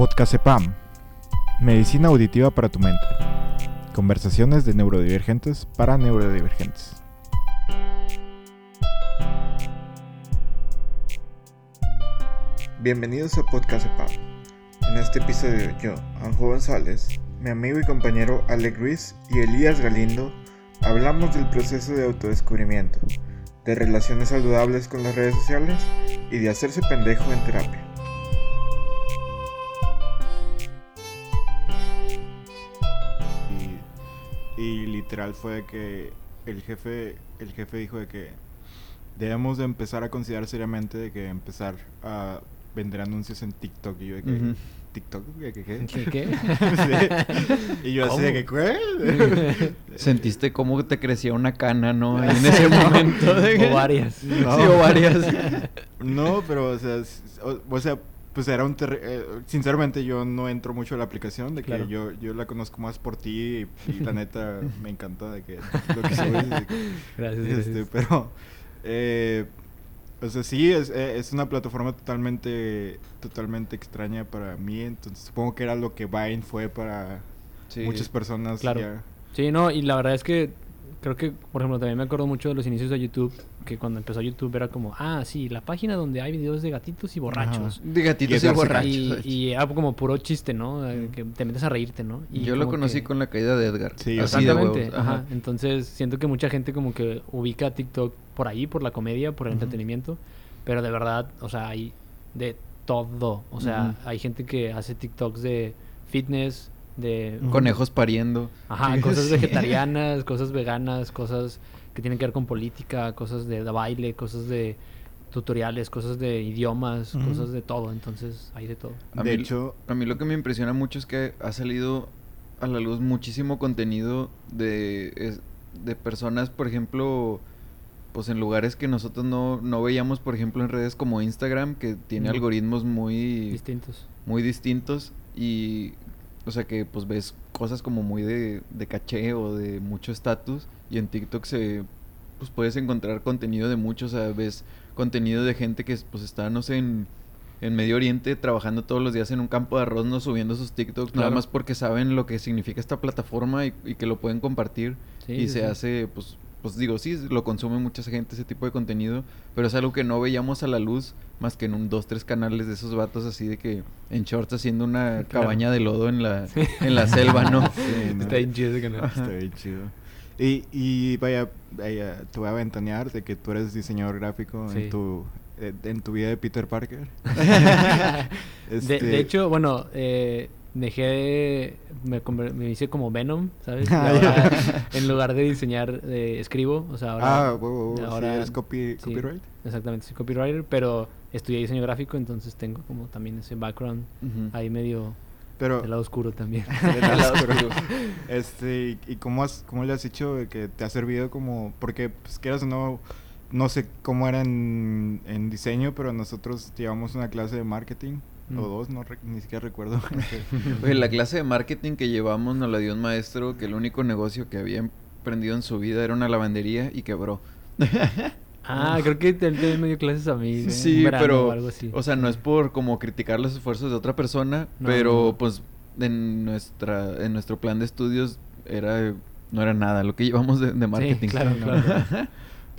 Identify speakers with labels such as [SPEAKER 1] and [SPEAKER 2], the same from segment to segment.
[SPEAKER 1] Podcast EPAM. Medicina auditiva para tu mente. Conversaciones de neurodivergentes para neurodivergentes. Bienvenidos a Podcast EPAM. En este episodio yo, Anjo González, mi amigo y compañero Alec Ruiz y Elías Galindo hablamos del proceso de autodescubrimiento, de relaciones saludables con las redes sociales y de hacerse pendejo en terapia. Literal fue que el jefe, el jefe dijo de que debemos de empezar a considerar seriamente de que empezar a vender anuncios en TikTok y yo de que. TikTok ¿qué qué? qué?
[SPEAKER 2] ¿Qué? qué?
[SPEAKER 1] Sí. Y yo así de que ¿qué?
[SPEAKER 3] Sentiste cómo te crecía una cana, ¿no? Ahí en ese momento. de-
[SPEAKER 2] O varias.
[SPEAKER 1] No.
[SPEAKER 3] Sí, o varias.
[SPEAKER 1] No, pero o sea, o sea, pues era un eh, sinceramente yo no entro mucho a la aplicación de que
[SPEAKER 2] Claro.
[SPEAKER 1] yo yo la conozco más por ti y, y la neta me encanta de que lo que subes, de que-
[SPEAKER 2] Gracias,
[SPEAKER 1] este,
[SPEAKER 2] gracias.
[SPEAKER 1] pero eh, o sea, sí es, eh, es una plataforma totalmente totalmente extraña para mí, entonces supongo que era lo que Vine fue para
[SPEAKER 3] Sí.
[SPEAKER 1] muchas personas
[SPEAKER 2] Claro.
[SPEAKER 1] ya.
[SPEAKER 2] Sí, no, y la verdad es que creo que, por ejemplo, también me acuerdo mucho de los inicios de YouTube, que cuando empezó YouTube era como, ah, sí, la página donde hay videos de gatitos y borrachos.
[SPEAKER 3] De gatitos y borrachos.
[SPEAKER 2] Y, y era como puro chiste, ¿no?
[SPEAKER 1] Mm.
[SPEAKER 2] Que te metes a reírte, ¿no? Y
[SPEAKER 3] Yo lo conocí
[SPEAKER 2] que-
[SPEAKER 3] con la caída de Edgar.
[SPEAKER 1] Sí,
[SPEAKER 2] Exactamente, ajá.
[SPEAKER 3] Ajá.
[SPEAKER 2] Entonces siento que mucha gente como que ubica TikTok por ahí, por la comedia, por el entretenimiento, pero de verdad, o sea, hay de todo. O sea, hay gente que hace TikToks de fitness, de...
[SPEAKER 3] Conejos pariendo.
[SPEAKER 2] Ajá, cosas
[SPEAKER 3] Sí.
[SPEAKER 2] vegetarianas, cosas veganas, cosas que tienen que ver con política, cosas de, de baile, cosas de tutoriales, cosas de idiomas, cosas de todo. Entonces hay de todo.
[SPEAKER 3] A
[SPEAKER 1] de
[SPEAKER 3] mí-
[SPEAKER 1] hecho,
[SPEAKER 3] A mí lo que me impresiona mucho es que ha salido a la luz muchísimo contenido de, es- de personas, por ejemplo, pues en lugares que nosotros no, no veíamos, por ejemplo, en redes como Instagram, que tiene algoritmos muy,
[SPEAKER 2] Distintos.
[SPEAKER 3] muy distintos y, o sea, que pues ves cosas como muy de, de caché o de mucho estatus y en TikTok se, pues puedes encontrar contenido de mucho, o sea, ves contenido de gente que pues está, no sé, en, en Medio Oriente trabajando todos los días en un campo de arroz, no subiendo sus TikToks, nada más porque saben lo que significa esta plataforma y, y que lo pueden compartir
[SPEAKER 2] Sí,
[SPEAKER 3] y
[SPEAKER 2] sí,
[SPEAKER 3] se
[SPEAKER 2] sí.
[SPEAKER 3] hace, pues, pues digo, sí, lo consume mucha gente ese tipo de contenido, pero es algo que no veíamos a la luz más que en un dos, tres canales de esos vatos así de que en shorts haciendo una
[SPEAKER 2] Claro.
[SPEAKER 3] cabaña de lodo en la, en la selva, ¿no?
[SPEAKER 1] Sí, no.
[SPEAKER 2] Está bien chido ese canal.
[SPEAKER 1] Está bien chido. Y, y vaya, vaya, te voy a ventanear de que tú eres diseñador gráfico
[SPEAKER 2] Sí.
[SPEAKER 1] en tu eh, en tu vida de Peter Parker.
[SPEAKER 2] de,
[SPEAKER 1] Este-
[SPEAKER 2] de hecho, bueno, eh, dejé de- me, me hice como Venom, ¿sabes?
[SPEAKER 1] Ah,
[SPEAKER 2] ahora, en lugar de diseñar, eh, escribo, o sea, ahora...
[SPEAKER 1] ah, huevo, sí,
[SPEAKER 2] ahora-
[SPEAKER 1] eres copy,
[SPEAKER 2] sí,
[SPEAKER 1] copyright.
[SPEAKER 2] Exactamente, soy copywriter, pero estudié diseño gráfico, entonces tengo como también ese background ahí medio
[SPEAKER 1] Pero
[SPEAKER 2] del lado oscuro también.
[SPEAKER 1] del lado oscuro. este, y, cómo has cómo le has dicho que te ha servido como porque pues quieras o no no sé cómo era en, en diseño, pero nosotros llevamos una clase de marketing
[SPEAKER 2] Mm.
[SPEAKER 1] o dos, no re- ni siquiera recuerdo.
[SPEAKER 3] Oye, la clase de marketing que llevamos nos la dio un maestro que el único negocio que había emprendido en su vida era una lavandería y quebró.
[SPEAKER 2] ah, creo que él también me dio clases a mí. ¿eh?
[SPEAKER 3] Sí,
[SPEAKER 2] verano
[SPEAKER 3] pero,
[SPEAKER 2] o algo así.
[SPEAKER 3] o sea, no es por como criticar los esfuerzos de otra persona,
[SPEAKER 2] No,
[SPEAKER 3] pero
[SPEAKER 2] no,
[SPEAKER 3] pues en nuestra en nuestro plan de estudios era no era nada lo que llevamos de, de marketing.
[SPEAKER 2] Sí, claro, claro.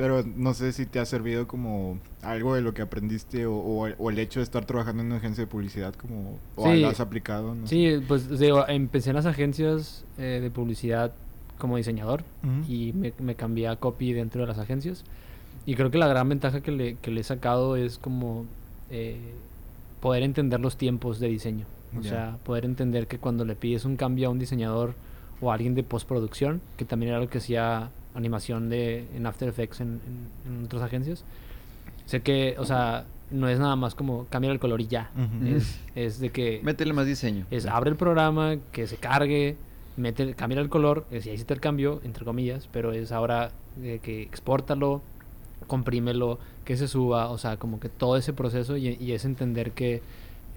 [SPEAKER 1] Pero no sé si te ha servido como algo de lo que aprendiste o, o el- o el hecho de estar trabajando en una agencia de publicidad como o
[SPEAKER 2] Sí.
[SPEAKER 1] lo has aplicado. No sé.
[SPEAKER 2] Sí, pues digo, empecé en las agencias eh, de publicidad como diseñador y me, me cambié a copy dentro de las agencias. Y creo que la gran ventaja que le, que le he sacado es como eh, poder entender los tiempos de diseño. O sea, poder entender que cuando le pides un cambio a un diseñador o a alguien de postproducción, que también era lo que hacía animación de, en After Effects en, en- en otras agencias, sé que, o sea, no es nada más como cambiar el color y ya. Es, es de que
[SPEAKER 3] Métele más diseño.
[SPEAKER 2] es abre el programa, que se cargue, mete, cambia el color, es, ya hiciste el cambio, entre comillas, pero es ahora eh, que exportalo, comprímelo, que se suba, o sea, como que todo ese proceso y, y es entender que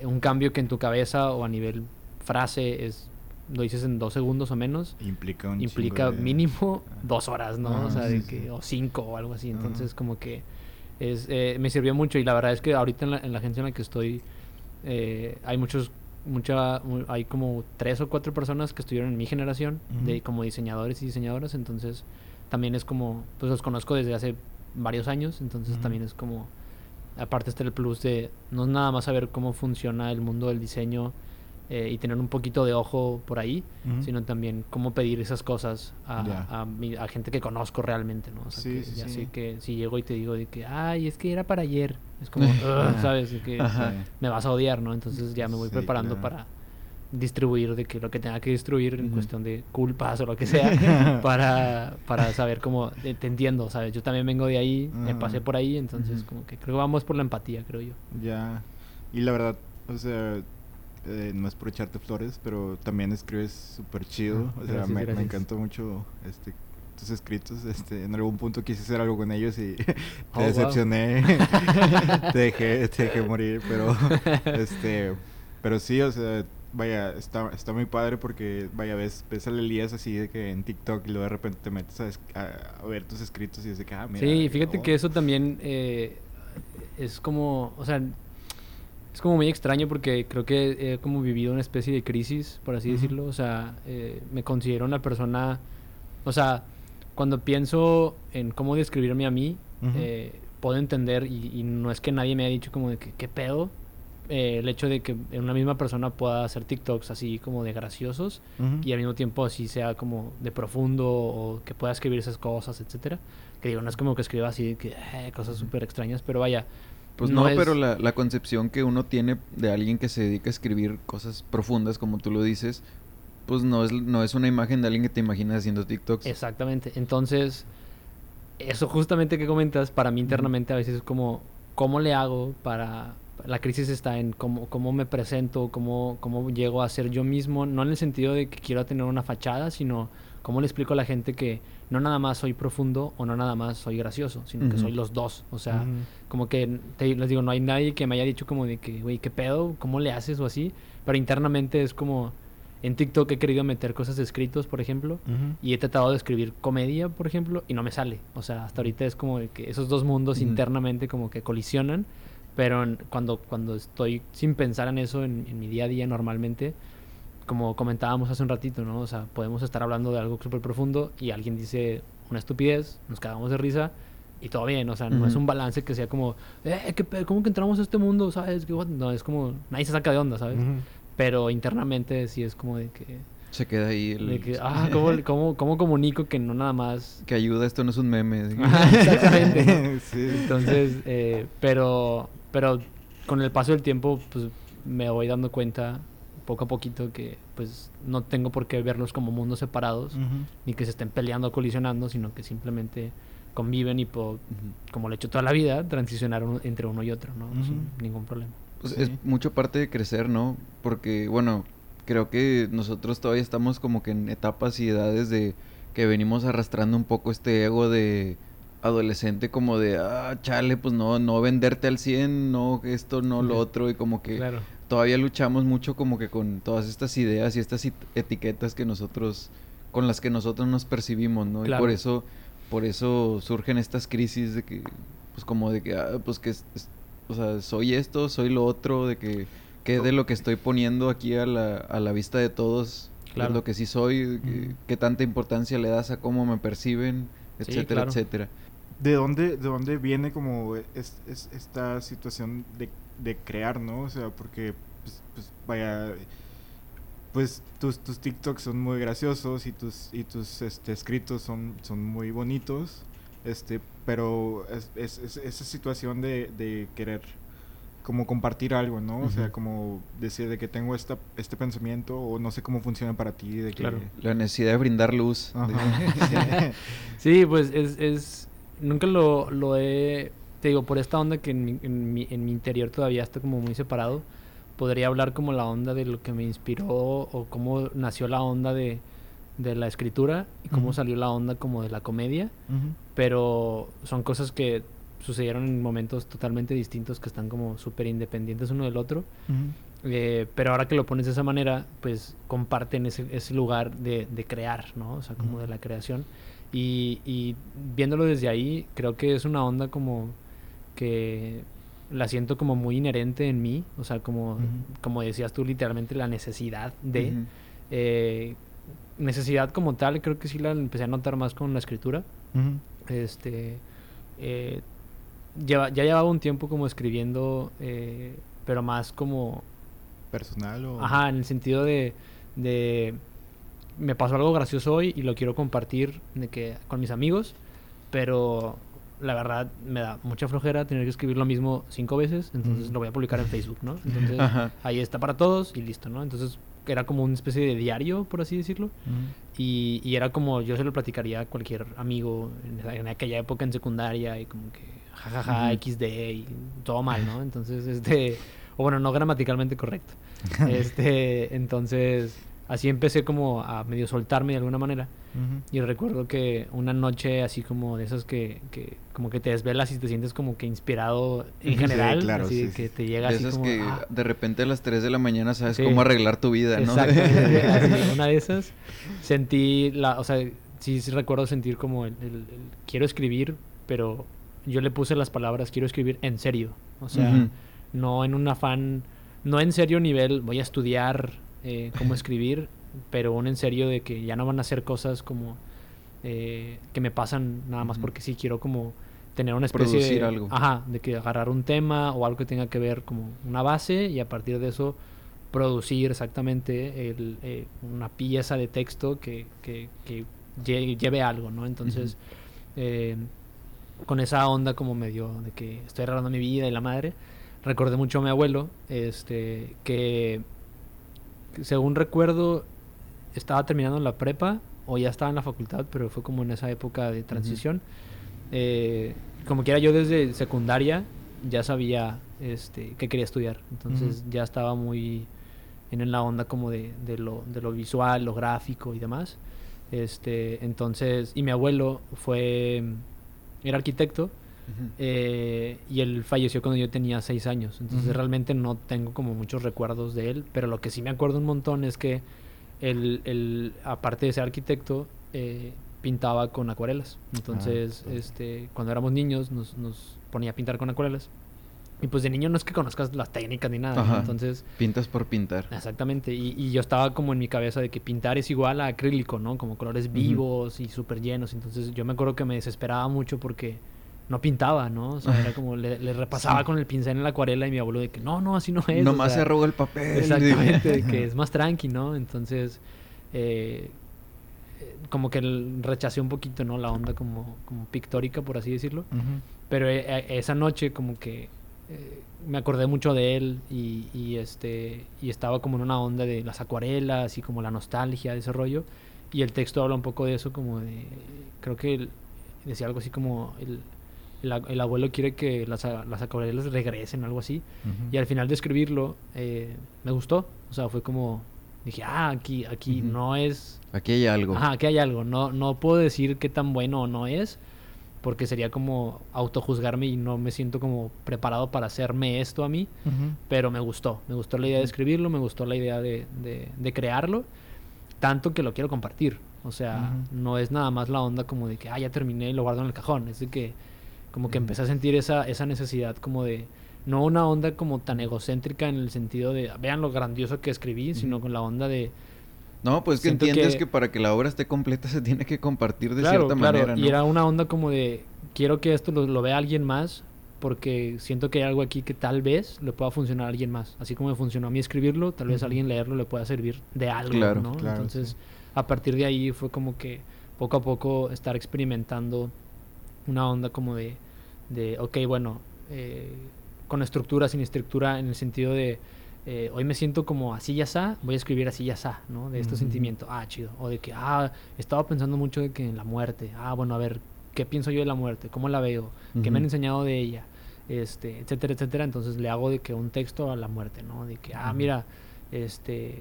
[SPEAKER 2] un cambio que en tu cabeza o a nivel frase es lo dices en dos segundos o menos,
[SPEAKER 1] Implica un
[SPEAKER 2] implica
[SPEAKER 1] de-
[SPEAKER 2] mínimo dos horas, ¿no?
[SPEAKER 1] Ajá,
[SPEAKER 2] o sea,
[SPEAKER 1] sí,
[SPEAKER 2] de
[SPEAKER 1] sí.
[SPEAKER 2] que, o cinco o algo así.
[SPEAKER 1] Ajá.
[SPEAKER 2] Entonces, como que es, eh, me sirvió mucho y la verdad es que ahorita en la, en la agencia en la que estoy eh, hay muchos mucha, mu- hay como tres o cuatro personas que estuvieron en mi generación, de como diseñadores y diseñadoras, entonces también es como, pues los conozco desde hace varios años, entonces también es como, aparte está el plus de no es nada más saber cómo funciona el mundo del diseño eh, y tener un poquito de ojo por ahí, sino también cómo pedir esas cosas a, a, mi- a gente que conozco realmente, ¿no? O sea,
[SPEAKER 1] Sí,
[SPEAKER 2] que
[SPEAKER 1] sí,
[SPEAKER 2] ya
[SPEAKER 1] sí.
[SPEAKER 2] sé que si llego y te digo de que, ay, es que era para ayer, es como, ¿sabes? De que me vas a odiar, ¿no? Entonces ya me voy preparando
[SPEAKER 1] claro.
[SPEAKER 2] para distribuir de que lo que tenga que distribuir en cuestión de culpas o lo que sea para, para saber cómo eh, te entiendo, ¿sabes? Yo también vengo de ahí, me pasé por ahí, entonces como que creo que vamos por la empatía, creo yo.
[SPEAKER 1] Ya. Y la verdad, o sea, eh, no es por echarte flores, pero también escribes súper chido.
[SPEAKER 2] Ah,
[SPEAKER 1] O sea,
[SPEAKER 2] gracias,
[SPEAKER 1] me, encantó mucho este tus escritos. Este, en algún punto quise hacer algo con ellos y te
[SPEAKER 2] Oh, wow.
[SPEAKER 1] decepcioné. te dejé, te dejé morir, pero este, pero sí, o sea, vaya, está, está muy padre porque vaya, ves, ves al Elías así de que en TikTok y luego de repente te metes a, es- a- a ver tus escritos y es de que, ah, mira.
[SPEAKER 2] sí, fíjate
[SPEAKER 1] oh.
[SPEAKER 2] que eso también eh, es como, o sea, es como muy extraño porque creo que he como vivido una especie de crisis, por así decirlo. O sea, eh, me considero una persona, o sea, cuando pienso en cómo describirme a mí, eh, puedo entender y, y no es que nadie me haya dicho como de que qué pedo. eh, el hecho de que una misma persona pueda hacer TikToks así como de graciosos y al mismo tiempo así sea como de profundo o que pueda escribir esas cosas, etcétera. Que digo, no es como que escriba así que eh, cosas súper extrañas, pero vaya.
[SPEAKER 3] Pues no,
[SPEAKER 2] es-
[SPEAKER 3] pero la, la concepción que uno tiene de alguien que se dedica a escribir cosas profundas, como tú lo dices, pues no es, no es una imagen de alguien que te imaginas haciendo TikToks.
[SPEAKER 2] Exactamente. Entonces, eso justamente que comentas, para mí internamente a veces es como, ¿cómo le hago para... La crisis está en cómo, cómo me presento, cómo, cómo llego a ser yo mismo, no en el sentido de que quiero tener una fachada, sino cómo le explico a la gente que no nada más soy profundo o no nada más soy gracioso, sino que
[SPEAKER 3] Ujú.
[SPEAKER 2] soy los dos. O sea,
[SPEAKER 1] Ujú.
[SPEAKER 2] como que te- les digo, no hay nadie que me haya dicho como de que, güey, ¿qué pedo? ¿Cómo le haces o así? Pero internamente es como, en TikTok he querido meter cosas escritos, por ejemplo,
[SPEAKER 1] Ujú.
[SPEAKER 2] y he tratado de escribir comedia, por ejemplo, y no me sale. O sea, hasta ahorita es como de que esos dos mundos internamente como que colisionan, pero en- cuando, cuando estoy sin pensar en eso en, en mi día a día normalmente, como comentábamos hace un ratito, ¿no? O sea, podemos estar hablando de algo súper profundo y alguien dice una estupidez, nos cagamos de risa y todo bien, o sea, no es
[SPEAKER 3] Ujú.
[SPEAKER 2] un balance que sea como, eh, ¿qué ¿cómo que entramos a este mundo? ¿Sabes? No, es como, nadie se saca de onda, ¿sabes?
[SPEAKER 1] Ujú.
[SPEAKER 2] Pero internamente sí es como de que,
[SPEAKER 3] Se queda ahí el...
[SPEAKER 2] de que ah, ¿cómo, cómo, cómo comunico que no nada más
[SPEAKER 3] que ayuda, esto no es un meme.
[SPEAKER 2] exactamente. ¿no?
[SPEAKER 1] Sí.
[SPEAKER 2] Entonces, eh, pero, pero con el paso del tiempo, pues me voy dando cuenta poco a poquito que pues no tengo por qué verlos como mundos separados, ni que se estén peleando o colisionando, sino que simplemente conviven y puedo, como lo he hecho toda la vida, transicionar uno- entre uno y otro, ¿no? Sin ningún problema.
[SPEAKER 3] Pues
[SPEAKER 1] Sí.
[SPEAKER 3] es mucho parte de crecer, ¿no? Porque, bueno, creo que nosotros todavía estamos como que en etapas y edades de que venimos arrastrando un poco este ego de adolescente como de, ah, chale, pues no, no venderte al 100, no esto, no lo otro, y como que
[SPEAKER 2] Claro.
[SPEAKER 3] Todavía luchamos mucho como que con todas estas ideas y estas etiquetas que nosotros, con las que nosotros nos percibimos, ¿no? Y por eso, por eso surgen estas crisis de que, pues como de que, ah, pues que, es- es- o sea, soy esto, soy lo otro, de que, que de lo que estoy poniendo aquí a la, a la vista de todos,
[SPEAKER 2] Claro.
[SPEAKER 3] es lo que sí soy, que- qué tanta importancia le das a cómo me perciben,
[SPEAKER 2] Sí,
[SPEAKER 3] etcétera,
[SPEAKER 2] claro.
[SPEAKER 3] etcétera.
[SPEAKER 1] ¿De dónde, de dónde viene como es, es- esta situación de, de crear, no? O sea, porque, pues, pues, vaya, pues tus, tus TikToks son muy graciosos y tus, y tus este, escritos son, son muy bonitos, este, pero es, es- es- esa situación de, de querer como compartir algo, ¿no? O sea, como decir de que tengo esta, este pensamiento o no sé cómo funciona para ti, de que...
[SPEAKER 2] Claro.
[SPEAKER 3] La necesidad de brindar luz. de-.
[SPEAKER 2] Sí, pues es, es nunca lo, lo he, te digo, por esta onda que en mi, en mi, en mi interior todavía está como muy separado, podría hablar como la onda de lo que me inspiró o cómo nació la onda de, de la escritura y cómo salió la onda como de la comedia, pero son cosas que sucedieron en momentos totalmente distintos que están como súper independientes uno del otro. Eh, pero ahora que lo pones de esa manera, pues comparten ese, ese lugar de, de crear, ¿no? O sea, como de la creación. Y, y viéndolo desde ahí, creo que es una onda como que la siento como muy inherente en mí, o sea, como, como decías tú, literalmente la necesidad de... Eh, necesidad como tal, creo que sí la empecé a notar más con la escritura. Este, eh, lleva- ya llevaba un tiempo como escribiendo, eh, pero más como,
[SPEAKER 1] ¿Personal o...?
[SPEAKER 2] ajá, en el sentido de, de, me pasó algo gracioso hoy y lo quiero compartir de que, con mis amigos, pero la verdad me da mucha flojera tener que escribir lo mismo cinco veces, entonces lo voy a publicar en Facebook, ¿no? Entonces
[SPEAKER 3] Ajá.
[SPEAKER 2] ahí está para todos y listo, ¿no? Entonces era como una especie de diario, por así decirlo. Y, y era como, yo se lo platicaría a cualquier amigo en, aquella época en secundaria y como que jajaja,
[SPEAKER 3] Ujú.
[SPEAKER 2] XD y todo mal, ¿no? Entonces, este, o bueno, no gramaticalmente correcto. Este, entonces, así empecé como a medio soltarme de alguna manera. Y recuerdo que una noche así como de esas que, que como que te desvelas y te sientes como que inspirado en
[SPEAKER 1] Sí,
[SPEAKER 2] general,
[SPEAKER 1] claro,
[SPEAKER 2] así de
[SPEAKER 1] sí,
[SPEAKER 2] que
[SPEAKER 1] sí.
[SPEAKER 2] te llega
[SPEAKER 3] De
[SPEAKER 2] así
[SPEAKER 3] esas
[SPEAKER 2] como
[SPEAKER 3] que
[SPEAKER 2] ah,
[SPEAKER 3] de repente a las 3 de la mañana sabes
[SPEAKER 2] Sí.
[SPEAKER 3] cómo arreglar tu vida, ¿no?
[SPEAKER 2] Así, una de esas. Sentí, la, o sea, sí, sí recuerdo sentir como el, el- el quiero escribir, pero yo le puse las palabras quiero escribir en serio. O sea, no en un afán, no en serio nivel voy a estudiar eh, cómo escribir, pero un en serio de que ya no van a ser cosas como eh, que me pasan nada más porque sí quiero como tener una especie
[SPEAKER 3] Producir
[SPEAKER 2] de
[SPEAKER 3] algo.
[SPEAKER 2] ajá de que agarrar un tema o algo que tenga que ver como una base y a partir de eso producir exactamente el, eh, una pieza de texto que, que, que lle- lleve algo no entonces eh, con esa onda como medio de que estoy arreglando mi vida y la madre recordé mucho a mi abuelo este que según recuerdo estaba terminando la prepa o ya estaba en la facultad, pero fue como en esa época de transición. Eh, como quiera yo desde secundaria ya sabía este, que quería estudiar, entonces ya estaba muy en la onda como de, de lo, de lo visual, lo gráfico y demás. Este, entonces, y mi abuelo fue, era arquitecto
[SPEAKER 3] Ujú.
[SPEAKER 2] eh, y él falleció cuando yo tenía seis años. Entonces
[SPEAKER 1] Ujú.
[SPEAKER 2] realmente no tengo como muchos recuerdos de él. Pero lo que sí me acuerdo un montón es que él, él, aparte de ser arquitecto, eh, pintaba con acuarelas. Entonces,
[SPEAKER 1] Ah,
[SPEAKER 2] este, cuando éramos niños nos, nos ponía a pintar con acuarelas. Y pues de niño no es que conozcas las técnicas ni nada.
[SPEAKER 3] Ajá.
[SPEAKER 2] Entonces,
[SPEAKER 3] Pintas por pintar.
[SPEAKER 2] Exactamente, y, y yo estaba como en mi cabeza de que pintar es igual a acrílico, ¿no? Como colores vivos y súper llenos. Entonces yo me acuerdo que me desesperaba mucho porque no pintaba, ¿no? O sea, era como le, le repasaba
[SPEAKER 3] Sí.
[SPEAKER 2] con el pincel en la acuarela y mi abuelo de que no, no, así no es. o
[SPEAKER 3] Nomás
[SPEAKER 2] sea,
[SPEAKER 3] se arruga el papel.
[SPEAKER 2] Exactamente, de que es más tranqui, ¿no? Entonces, eh, eh, como que el- rechacé un poquito, ¿no? La onda como, como pictórica, por así decirlo. Pero eh, eh, esa noche como que eh, me acordé mucho de él y, y, este y estaba como en una onda de las acuarelas y como la nostalgia de ese rollo y el texto habla un poco de eso como de creo que él decía algo así como el, el, el abuelo quiere que las, las acuarelas regresen algo así
[SPEAKER 1] Ujú.
[SPEAKER 2] y al final de escribirlo eh, me gustó o sea fue como dije ah aquí aquí
[SPEAKER 3] Ujú.
[SPEAKER 2] no es
[SPEAKER 3] Aquí hay algo.
[SPEAKER 2] Ajá, que hay algo. No, no puedo decir qué tan bueno o no es, porque sería como autojuzgarme y no me siento como preparado para hacerme esto a mí,
[SPEAKER 1] Ujú.
[SPEAKER 2] pero me gustó. Me gustó la idea de escribirlo, me gustó la idea de, de- de crearlo, tanto que lo quiero compartir. O sea,
[SPEAKER 1] Ujú.
[SPEAKER 2] no es nada más la onda como de que, ah, ya terminé y lo guardo en el cajón. Es de que como que empecé a sentir esa, esa necesidad como de... No una onda como tan egocéntrica en el sentido de, vean lo grandioso que escribí, sino con la onda de,
[SPEAKER 3] No, pues que entiendes
[SPEAKER 2] que-
[SPEAKER 3] que... para que la obra esté completa se tiene que compartir de
[SPEAKER 2] claro,
[SPEAKER 3] cierta
[SPEAKER 2] claro,
[SPEAKER 3] manera, ¿no?
[SPEAKER 2] Y era una onda como de, quiero que esto lo, lo vea alguien más, porque siento que hay algo aquí que tal vez le pueda funcionar a alguien más. Así como me funcionó a mí escribirlo, tal vez a alguien leerlo le pueda servir de algo,
[SPEAKER 3] Claro,
[SPEAKER 2] ¿no?
[SPEAKER 1] claro,
[SPEAKER 2] Entonces,
[SPEAKER 1] sí.
[SPEAKER 2] a partir de ahí fue como que poco a poco estar experimentando una onda como de, de ok, bueno, eh, con estructura, sin estructura, en el sentido de, eh, hoy me siento como así ya está, voy a escribir así ya está, ¿no? De este sentimiento, ah, chido. O de que, ah, estaba pensando mucho de que en la muerte, ah, bueno, a ver, ¿qué pienso yo de la muerte? ¿Cómo la veo? ¿Qué me han enseñado de ella? Este, etcétera, etcétera. Entonces le hago de que un texto a la muerte, ¿no? De que, ah, mira, este,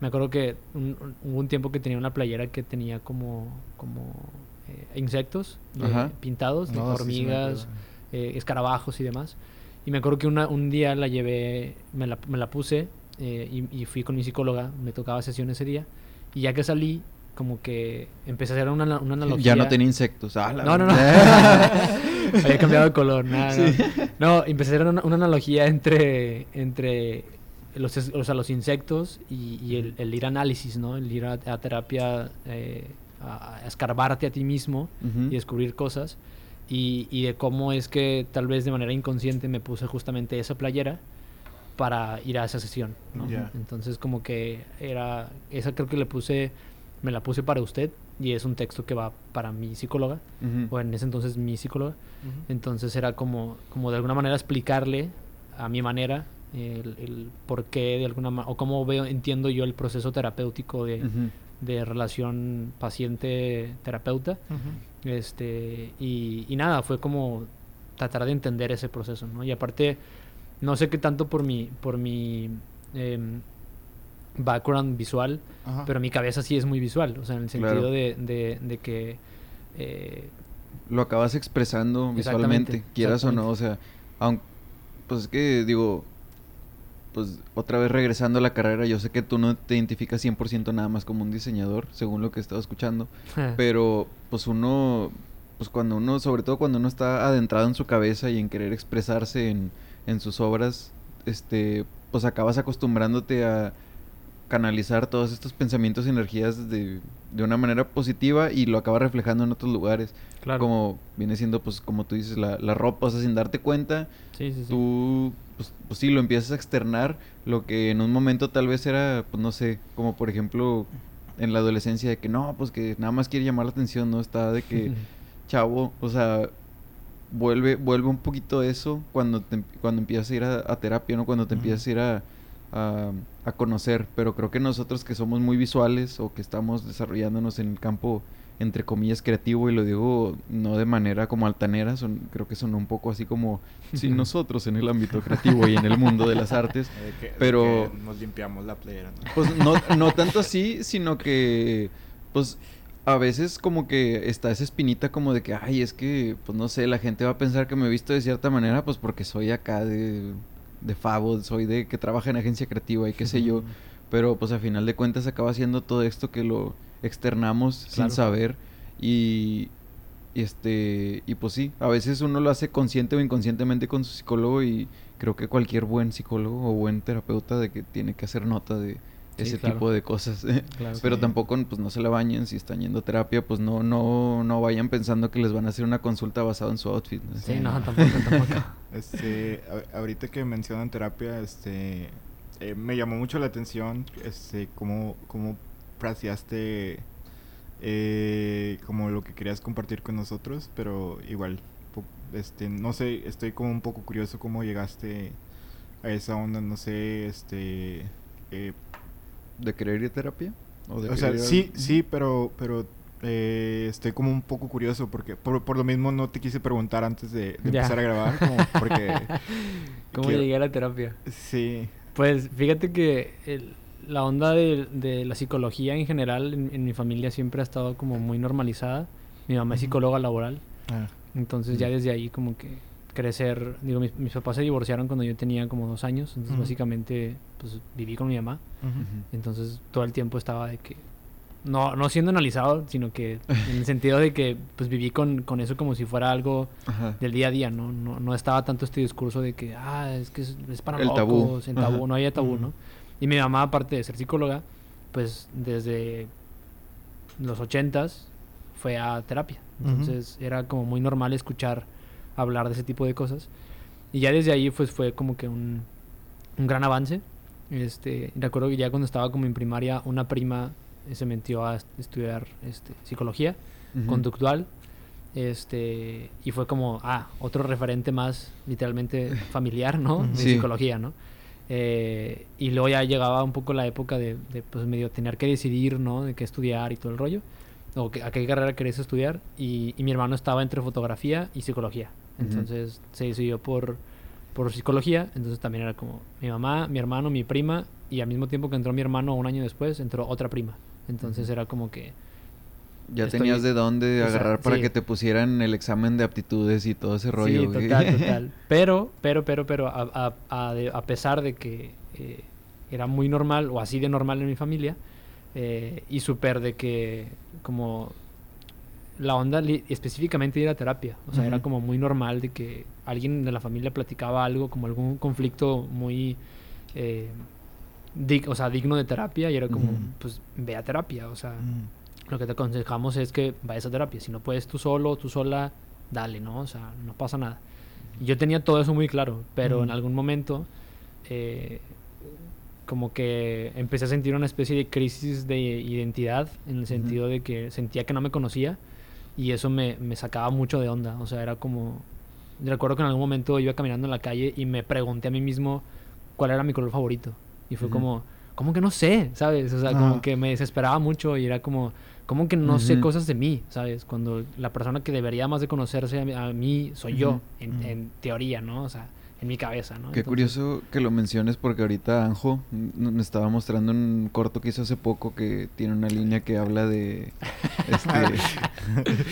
[SPEAKER 2] me acuerdo que un- un- hubo un tiempo que tenía una playera que tenía como, como eh, insectos
[SPEAKER 3] Ajá.
[SPEAKER 2] pintados,
[SPEAKER 1] No,
[SPEAKER 2] hormigas, eh, escarabajos y demás. Y me acuerdo que una- un día la llevé, me la, me la puse eh, y, y fui con mi psicóloga, me tocaba sesión ese día. Y ya que salí, como que empecé a hacer una, una analogía.
[SPEAKER 3] Ya no tenía insectos. Ah, la
[SPEAKER 2] No, no, no. Había cambiado de color, nada.
[SPEAKER 3] Sí.
[SPEAKER 2] No, no empecé a hacer una, una analogía entre, entre los, o sea, los insectos y, y el, el ir a análisis, ¿no? El ir a, a terapia, eh, a, a escarbarte a ti mismo
[SPEAKER 3] Ujú.
[SPEAKER 2] y descubrir cosas. Y, y de cómo es que tal vez de manera inconsciente me puse justamente esa playera para ir a esa sesión, ¿no?
[SPEAKER 4] Ya.
[SPEAKER 2] Entonces como que era, esa creo que le puse, me la puse para usted y es un texto que va para mi psicóloga,
[SPEAKER 3] Ujú.
[SPEAKER 2] o en ese entonces mi psicóloga. Entonces era como, como de alguna manera explicarle a mi manera el, el por qué de alguna manera, o cómo veo, entiendo yo el proceso terapéutico de,
[SPEAKER 3] Ujú.
[SPEAKER 2] De relación paciente-terapeuta. Este, y, y nada, fue como tratar de entender ese proceso, ¿no? Y aparte, no sé qué tanto por mi, por mi em, background visual,
[SPEAKER 4] Ajá.
[SPEAKER 2] pero mi cabeza sí es muy visual, o sea, en el sentido
[SPEAKER 3] Claro.
[SPEAKER 2] de, de, de que... eh,
[SPEAKER 3] Lo acabas expresando visualmente, quieras o no. O sea, aunque, pues es que digo, pues otra vez regresando a la carrera, yo sé que tú no te identificas 100% nada más como un diseñador, según lo que he estado escuchando. Pero pues uno, pues cuando uno, sobre todo cuando uno está adentrado en su cabeza y en querer expresarse en, en sus obras, este, pues acabas acostumbrándote a canalizar todos estos pensamientos y energías de, de una manera positiva y lo acabas reflejando en otros lugares.
[SPEAKER 2] claro.
[SPEAKER 3] Como viene siendo, pues como tú dices, la, la ropa, o sea, sin darte cuenta,
[SPEAKER 2] sí, sí, sí.
[SPEAKER 3] tú, pues, pues sí, lo empiezas a externar, lo que en un momento tal vez era, pues no sé, como por ejemplo en la adolescencia de que no, pues que nada más quiere llamar la atención, ¿no? Está de que, chavo, o sea, vuelve, vuelve un poquito eso cuando, te, cuando empiezas a ir a, a terapia, ¿no? Cuando te empiezas a ir a, a, a conocer, pero creo que nosotros que somos muy visuales o que estamos desarrollándonos en el campo entre comillas creativo y lo digo no de manera como altanera, son, creo que son un poco así como si nosotros en el ámbito creativo y en el mundo de las artes
[SPEAKER 4] De que- de
[SPEAKER 3] pero-
[SPEAKER 4] que nos limpiamos la playera, ¿no?
[SPEAKER 3] pues no, no tanto así, sino que pues a veces como que está esa espinita como de que, ay, es que, pues no sé, la gente va a pensar que me he visto de cierta manera, pues porque soy acá de, de Favo, soy de que trabaja en agencia creativa y qué sé yo, pero pues a final de cuentas acaba siendo todo esto que lo externamos
[SPEAKER 2] Claro.
[SPEAKER 3] sin saber y, y este, y pues sí, a veces uno lo hace consciente o inconscientemente con su psicólogo y creo que cualquier buen psicólogo o buen terapeuta de que tiene que hacer nota de
[SPEAKER 2] Sí,
[SPEAKER 3] ese
[SPEAKER 2] claro.
[SPEAKER 3] tipo de cosas.
[SPEAKER 2] Claro.
[SPEAKER 3] Pero
[SPEAKER 4] Sí.
[SPEAKER 3] tampoco pues no se la bañen si están yendo a terapia, pues no no no vayan pensando que les van a hacer una consulta basada en su outfit. ¿no?
[SPEAKER 2] Sí, no, tampoco, tampoco.
[SPEAKER 4] Este, a- ahorita que mencionan terapia, este, eh, me llamó mucho la atención, este, cómo, cómo fraseaste, eh, como lo que querías compartir con nosotros, pero igual, este, no sé, estoy como un poco curioso cómo llegaste a esa onda, no sé, este, eh,
[SPEAKER 3] ¿De querer ir a terapia? ¿O, de
[SPEAKER 4] o sea,
[SPEAKER 3] ir
[SPEAKER 4] sí, sí, pero, pero eh, estoy como un poco curioso porque por, por lo mismo no te quise preguntar antes de, empezar a grabar, como porque
[SPEAKER 2] ¿Cómo
[SPEAKER 4] quiero-
[SPEAKER 2] llegué a la terapia?
[SPEAKER 4] Sí,
[SPEAKER 2] Pues fíjate que el- la onda de, de la psicología en general en, en mi familia siempre ha estado como muy normalizada. Mi mamá es psicóloga laboral,
[SPEAKER 4] Ah,
[SPEAKER 2] entonces ya
[SPEAKER 3] Mm.
[SPEAKER 2] desde ahí como que crecer, digo, mis, mis papás se divorciaron cuando yo tenía como dos años, entonces
[SPEAKER 4] Ujú.
[SPEAKER 2] básicamente pues viví con mi mamá, entonces todo el tiempo estaba de que, no, no siendo analizado, sino que en el sentido de que pues viví con, con eso como si fuera algo del día a día, ¿no? No, no estaba tanto este discurso de que, ah, es que es, es para
[SPEAKER 3] El tabú.
[SPEAKER 2] locos, el tabú,
[SPEAKER 3] Ajá.
[SPEAKER 2] no había tabú. ¿no? Y mi mamá, aparte de ser psicóloga, pues desde los ochentas fue a terapia. Entonces era como muy normal escuchar hablar de ese tipo de cosas. Y ya desde ahí pues fue como que un, un gran avance. Este, recuerdo que ya cuando estaba como en primaria, una prima eh, se metió a est- estudiar este, psicología
[SPEAKER 3] Ujú.
[SPEAKER 2] conductual. Este, y fue como, ah, otro referente más literalmente familiar, ¿no? De
[SPEAKER 3] Sí.
[SPEAKER 2] psicología, ¿no? Eh, y luego ya llegaba un poco la época de, de, pues medio tener que decidir, ¿no? De qué estudiar y todo el rollo. O que- a qué carrera querías estudiar. Y, y mi hermano estaba entre fotografía y psicología. Entonces se decidió por, por psicología. Entonces también era como mi mamá, mi hermano, mi prima. Y al mismo tiempo que entró mi hermano, un año después, entró otra prima. Entonces era como que
[SPEAKER 3] Ya
[SPEAKER 2] Estoy-
[SPEAKER 3] tenías de dónde
[SPEAKER 2] o sea,
[SPEAKER 3] agarrar para
[SPEAKER 2] sí.
[SPEAKER 3] que te pusieran el examen de aptitudes y todo ese rollo.
[SPEAKER 2] Sí,
[SPEAKER 3] güey.
[SPEAKER 2] total, total. Pero, pero, pero, pero, a, a- a de- a pesar de que eh, era muy normal, o así de normal en mi familia, Eh, y súper de que como la onda específicamente de ir a terapia. O sea, era como muy normal de que alguien de la familia platicaba algo, como algún conflicto muy... eh, o sea, digno de terapia y era como, pues, ve a terapia. O sea. Lo que te aconsejamos es que vayas a terapia. Si no puedes tú solo, tú sola, dale, ¿no? O sea, no pasa nada. Yo tenía todo eso muy claro, pero en
[SPEAKER 4] Ujú.
[SPEAKER 2] algún momento eh, como que empecé a sentir una especie de crisis de identidad en el sentido de que sentía que no me conocía y eso me, me sacaba mucho de onda. O sea, era como... Recuerdo que en algún momento iba caminando en la calle y me pregunté a mí mismo cuál era mi color favorito. Y fue
[SPEAKER 3] Ujú.
[SPEAKER 2] como, ¿cómo que no sé? ¿Sabes? O sea,
[SPEAKER 4] Ajá.
[SPEAKER 2] como que me desesperaba mucho y era como, ¿cómo que no sé cosas de mí? ¿Sabes? Cuando la persona que debería más de conocerse a mí, a mí soy yo, en, teoría, ¿no? O sea, en mi cabeza, ¿no?
[SPEAKER 3] Qué
[SPEAKER 2] Entonces-
[SPEAKER 3] curioso que lo menciones porque ahorita Anjo me estaba mostrando un corto que hizo hace poco que tiene una línea que habla de este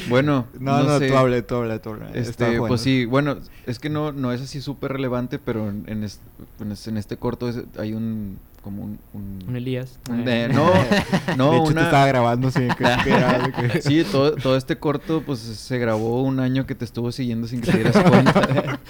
[SPEAKER 3] bueno
[SPEAKER 4] No, no,
[SPEAKER 3] sé,
[SPEAKER 4] tú habla, tú habla, tú habla.
[SPEAKER 3] Este pues sí bueno es que no no es así súper relevante pero en, en, es- en es- en este corto es- hay un como un, un-
[SPEAKER 2] Un Elías. Eh,
[SPEAKER 3] de- no no
[SPEAKER 4] de hecho, te
[SPEAKER 3] una
[SPEAKER 4] estaba grabando sin que
[SPEAKER 3] Sí, todo, todo este corto pues se grabó un año que te estuvo siguiendo sin que te dieras cuenta.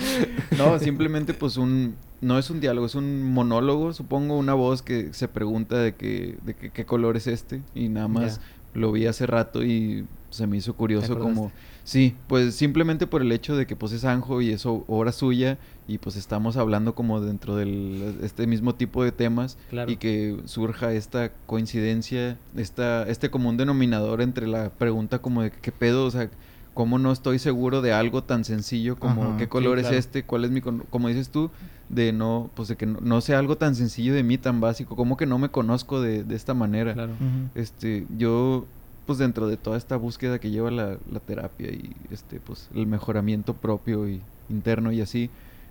[SPEAKER 3] no, simplemente pues un no es un diálogo, es un monólogo, supongo, una voz que se pregunta de que de que, qué color es este y nada más lo vi hace rato y se me hizo curioso como sí, pues simplemente por el hecho de que pues es Anjo y es obra suya y pues estamos hablando como dentro del este mismo tipo de temas
[SPEAKER 2] Claro.
[SPEAKER 3] y que surja esta coincidencia, esta, este común denominador entre la pregunta como de qué pedo, o sea, cómo no estoy seguro de algo tan sencillo como
[SPEAKER 4] Ajá,
[SPEAKER 3] qué
[SPEAKER 4] sí,
[SPEAKER 3] color
[SPEAKER 2] claro.
[SPEAKER 3] es este, cuál es mi, con- como dices tú, de no, pues de que no, no sea algo tan sencillo de mí, tan básico, como que no me conozco de, de esta manera.
[SPEAKER 2] Claro.
[SPEAKER 3] Este, yo, pues dentro de toda esta búsqueda que lleva la, la terapia y este, pues el mejoramiento propio y interno y así,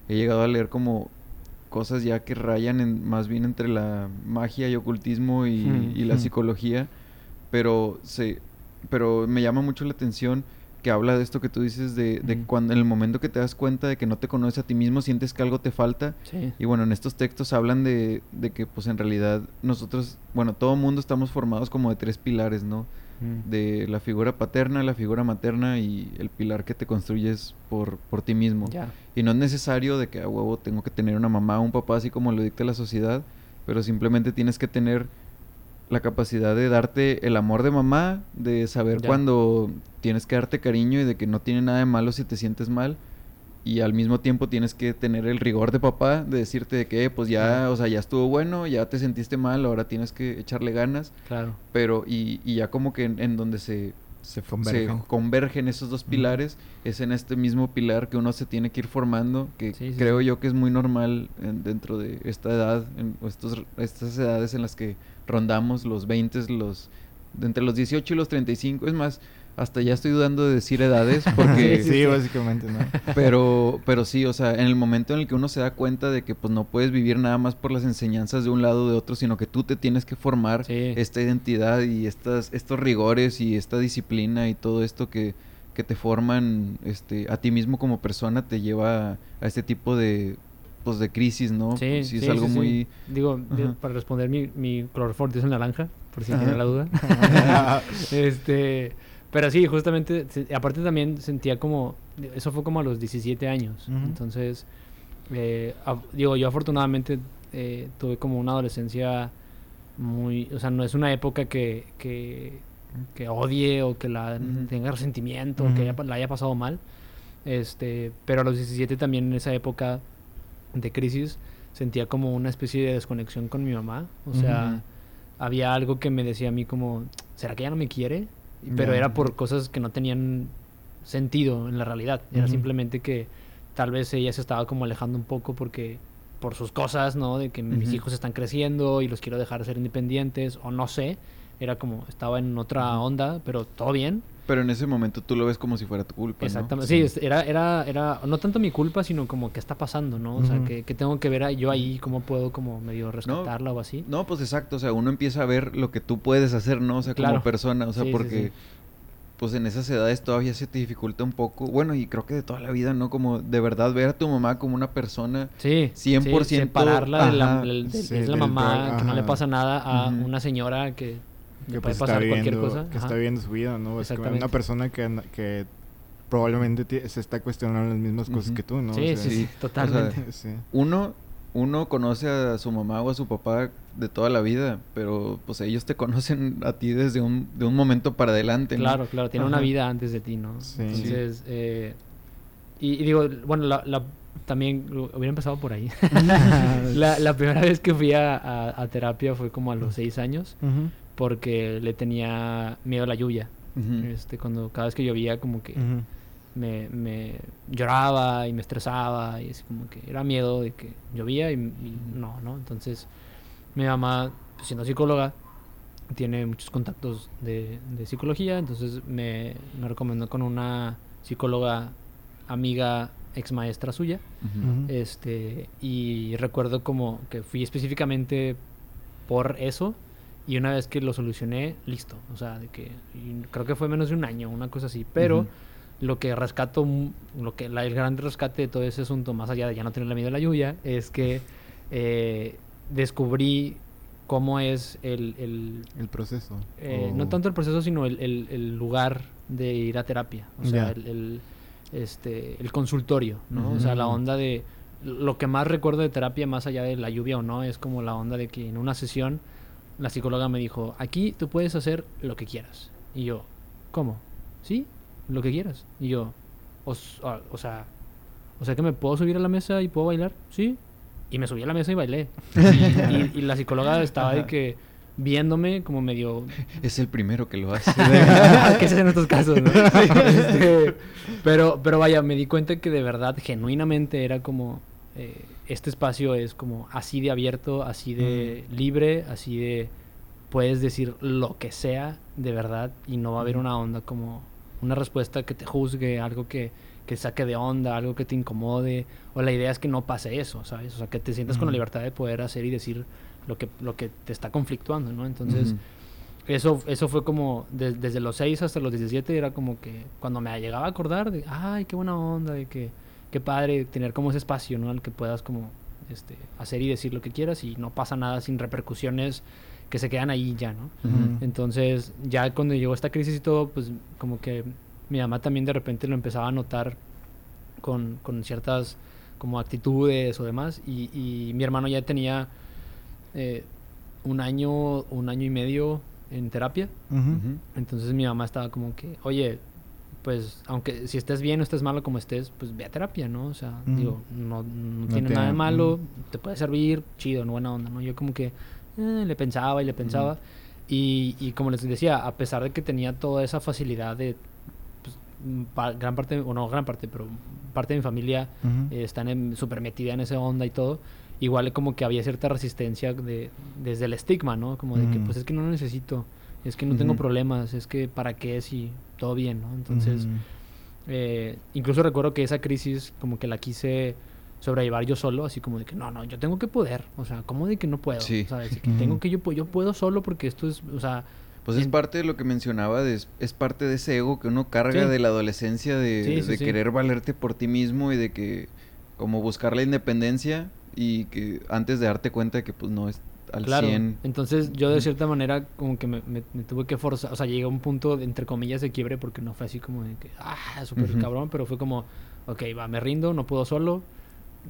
[SPEAKER 3] he llegado a leer como cosas ya que rayan en, más bien entre la magia y ocultismo y,
[SPEAKER 2] Mm,
[SPEAKER 3] y la
[SPEAKER 4] mm.
[SPEAKER 3] psicología, pero se, pero me llama mucho la atención que habla de esto que tú dices de, de
[SPEAKER 2] Ujú.
[SPEAKER 3] cuando en el momento que te das cuenta de que no te conoces a ti mismo sientes que algo te falta
[SPEAKER 2] Sí.
[SPEAKER 3] y bueno, en estos textos hablan de, de que pues en realidad nosotros, bueno, todo mundo estamos formados como de tres pilares, ¿no?
[SPEAKER 2] Mm.
[SPEAKER 3] De la figura paterna, la figura materna y el pilar que te construyes por, por ti mismo. Y no es necesario de que a huevo tengo que tener una mamá o un papá así como lo dicta la sociedad, pero simplemente tienes que tener la capacidad de darte el amor de mamá, de saber cuando tienes que darte cariño y de que no tiene nada de malo si te sientes mal. Y al mismo tiempo tienes que tener el rigor de papá, de decirte de que, eh, pues ya, o sea, ya estuvo bueno, ya te sentiste mal, ahora tienes que echarle ganas
[SPEAKER 2] Claro.
[SPEAKER 3] pero y, y ya como que en, en donde se, se,
[SPEAKER 4] Convergen.
[SPEAKER 3] se convergen esos dos pilares es en este mismo pilar que uno se tiene que ir formando que
[SPEAKER 2] Sí, sí,
[SPEAKER 3] creo
[SPEAKER 2] sí.
[SPEAKER 3] yo que es muy normal en- dentro de esta edad en o estos, estas edades en las que rondamos los 20 los entre los 18 y los 35 es más hasta ya estoy dudando de decir edades porque
[SPEAKER 4] sí,
[SPEAKER 2] sí.
[SPEAKER 4] básicamente, ¿no?
[SPEAKER 3] pero, pero sí, o sea, en el momento en el que uno se da cuenta de que pues no puedes vivir nada más por las enseñanzas de un lado o de otro, sino que tú te tienes que formar
[SPEAKER 2] Sí.
[SPEAKER 3] esta identidad y estas, estos rigores y esta disciplina y todo esto que, que te forman este, a ti mismo como persona te lleva a, a este tipo de pues de crisis, ¿no?
[SPEAKER 2] Sí,
[SPEAKER 3] Pues,
[SPEAKER 2] sí,
[SPEAKER 3] es algo
[SPEAKER 2] sí, sí.
[SPEAKER 3] muy
[SPEAKER 2] Digo,
[SPEAKER 3] Ajá.
[SPEAKER 2] para responder, mi, mi color favorito es el naranja, por si
[SPEAKER 3] Ajá.
[SPEAKER 2] tienen la duda. este, pero sí, justamente, aparte también sentía como, eso fue como a los 17 años. Entonces, eh, digo, yo afortunadamente eh, tuve como una adolescencia muy, o sea, no es una época que, que, que odie o que la tenga resentimiento o que haya- la haya pasado mal. Este, pero a los 17 también en esa época de crisis sentía como una especie de desconexión con mi mamá. O sea, había algo que me decía a mí como, ¿será que ella no me quiere? Pero era por cosas que no tenían sentido en la realidad. Era simplemente que tal vez ella se estaba como alejando un poco porque por sus cosas, ¿no? De que mis hijos están creciendo y los quiero dejar ser independientes o no sé. Era como, estaba en otra onda, pero todo bien.
[SPEAKER 3] Pero en ese momento tú lo ves como si fuera tu culpa, ¿no?
[SPEAKER 2] Exactamente. Sí, era, era, era no tanto mi culpa, sino como qué está pasando, ¿no? O sea, que, que tengo que ver ahí- yo ahí, cómo puedo como medio rescatarla o así.
[SPEAKER 3] No, pues exacto, o sea, uno empieza a ver lo que tú puedes hacer, ¿no? O sea, como persona, o sea,
[SPEAKER 2] Sí, sí, sí.
[SPEAKER 3] porque pues en esas edades todavía se te dificulta un poco, bueno, y creo que de toda la vida, ¿no? Como de verdad ver a tu mamá como una persona
[SPEAKER 2] Sí,
[SPEAKER 3] 100%
[SPEAKER 2] sí, separarla de la,
[SPEAKER 3] ajá,
[SPEAKER 2] es la mamá, que no le pasa nada, a una señora que
[SPEAKER 1] que
[SPEAKER 2] puede
[SPEAKER 1] pues
[SPEAKER 2] pasar
[SPEAKER 1] está
[SPEAKER 2] cualquier cosa.
[SPEAKER 1] que
[SPEAKER 2] Ajá.
[SPEAKER 1] está viviendo su vida, ¿no? Es como una persona que, anda- que probablemente se está cuestionando las mismas cosas que tú, ¿no? O
[SPEAKER 2] Sí,
[SPEAKER 1] sea,
[SPEAKER 2] sí, sí, totalmente.
[SPEAKER 1] sí.
[SPEAKER 3] Uno, uno conoce a su mamá o a su papá de toda la vida, pero pues ellos te conocen a ti desde un, de un momento para adelante, ¿no?
[SPEAKER 2] Claro, claro, tiene una vida antes de ti, ¿no?
[SPEAKER 1] Sí.
[SPEAKER 2] Entonces, eh, y, y digo, bueno, la, la- también hubiera empezado por ahí. la, la primera vez que fui a, a- a terapia fue como a los seis años,
[SPEAKER 1] Ujú,
[SPEAKER 2] porque le tenía miedo a la lluvia. Este, cuando cada vez que llovía, como que me, me lloraba y me estresaba y así como que era miedo de que llovía y, y no, ¿no? Entonces mi mamá, pues, siendo psicóloga, tiene muchos contactos de, de psicología, entonces me, me recomendó con una psicóloga amiga ex maestra suya, este, y recuerdo como que fui específicamente por eso y una vez que lo solucioné, listo, o sea, de que creo que fue menos de un año, una cosa así, pero lo que rescato, lo que la- el gran rescate de todo ese asunto, más allá de ya no tener miedo a la lluvia, es que eh, descubrí cómo es el, el,
[SPEAKER 1] El proceso.
[SPEAKER 2] eh, no tanto el proceso, sino el, el- el lugar de ir a terapia. O sea, el, este, el consultorio, ¿no? O sea, la onda de... Lo que más recuerdo de terapia, más allá de la lluvia o no, es como la onda de que en una sesión la psicóloga me dijo, aquí tú puedes hacer lo que quieras. Y yo, ¿cómo? ¿Sí? Lo que quieras. Y yo, o, ah, o sea, o sea que me puedo subir a la mesa y puedo bailar, ¿sí? Y me subí a la mesa y bailé. Y, y- y la psicóloga estaba de que viéndome como medio
[SPEAKER 3] Es el primero que lo hace.
[SPEAKER 2] ¿Qué se hace en estos casos? no? Este, pero, pero vaya, me di cuenta que de verdad, genuinamente, era como. eh, este espacio es como así de abierto, así de libre, así de. Puedes decir lo que sea de verdad y no va a haber una onda como. Una respuesta que te juzgue, algo que, que saque de onda, algo que te incomode. O la idea es que no pase eso, ¿sabes? O sea, que te sientas con la
[SPEAKER 1] Ujú.
[SPEAKER 2] libertad de poder hacer y decir lo que, lo que te está conflictuando, ¿no? Entonces. Eso, eso fue como de- desde los 6 hasta los 17 era como que cuando me llegaba a acordar de, ay, qué buena onda, de que qué padre tener como ese espacio, ¿no? Al que puedas como este, hacer y decir lo que quieras y no pasa nada sin repercusiones que se quedan ahí ya, ¿no? Entonces, ya cuando llegó esta crisis y todo, pues como que mi mamá también de repente lo empezaba a notar con, con ciertas como actitudes o demás. Y, y mi hermano ya tenía eh, un año, un año y medio en terapia. Entonces mi mamá estaba como que, oye, pues aunque si estés bien o estés malo como estés, pues ve a terapia, ¿no? O sea,
[SPEAKER 1] Ujú.
[SPEAKER 2] digo, no, no
[SPEAKER 1] No
[SPEAKER 2] tiene
[SPEAKER 1] te-
[SPEAKER 2] nada de malo,
[SPEAKER 1] ujú.
[SPEAKER 2] te puede servir, chido, no buena onda, ¿no? Yo como que eh, le pensaba y le pensaba. y, y como les decía, a pesar de que tenía toda esa facilidad de pues, mm, pa- gran parte, o no gran parte, pero parte de mi familia eh, están súper metida en esa onda y todo, igual como que había cierta resistencia de, desde el estigma, ¿no? Como de que,
[SPEAKER 1] Mm.
[SPEAKER 2] pues es que no lo necesito, es que no tengo problemas, es que para qué si todo bien, ¿no? Entonces, eh, incluso recuerdo que esa crisis como que la quise sobrellevar yo solo, así como de que no, no, yo tengo que poder, o sea, ¿cómo de que no puedo?
[SPEAKER 3] Sí.
[SPEAKER 2] ¿Sabes? Que tengo que yo, yo puedo solo porque esto es, o sea,
[SPEAKER 3] Pues es
[SPEAKER 2] En-
[SPEAKER 3] parte de lo que mencionaba, de- es, es parte de ese ego que uno carga
[SPEAKER 2] Sí.
[SPEAKER 3] de la adolescencia, de,
[SPEAKER 2] Sí,
[SPEAKER 3] de querer valerte por ti mismo y de que como buscar la independencia y que antes de darte cuenta de que pues no es al
[SPEAKER 2] Claro.
[SPEAKER 3] 100.
[SPEAKER 2] Entonces yo de cierta manera como que me, me- me tuve que forzar, o sea, llegué a un punto de, entre comillas de quiebre porque no fue así como de que, ah, súper cabrón, pero fue como, ok, va, me rindo, no puedo solo,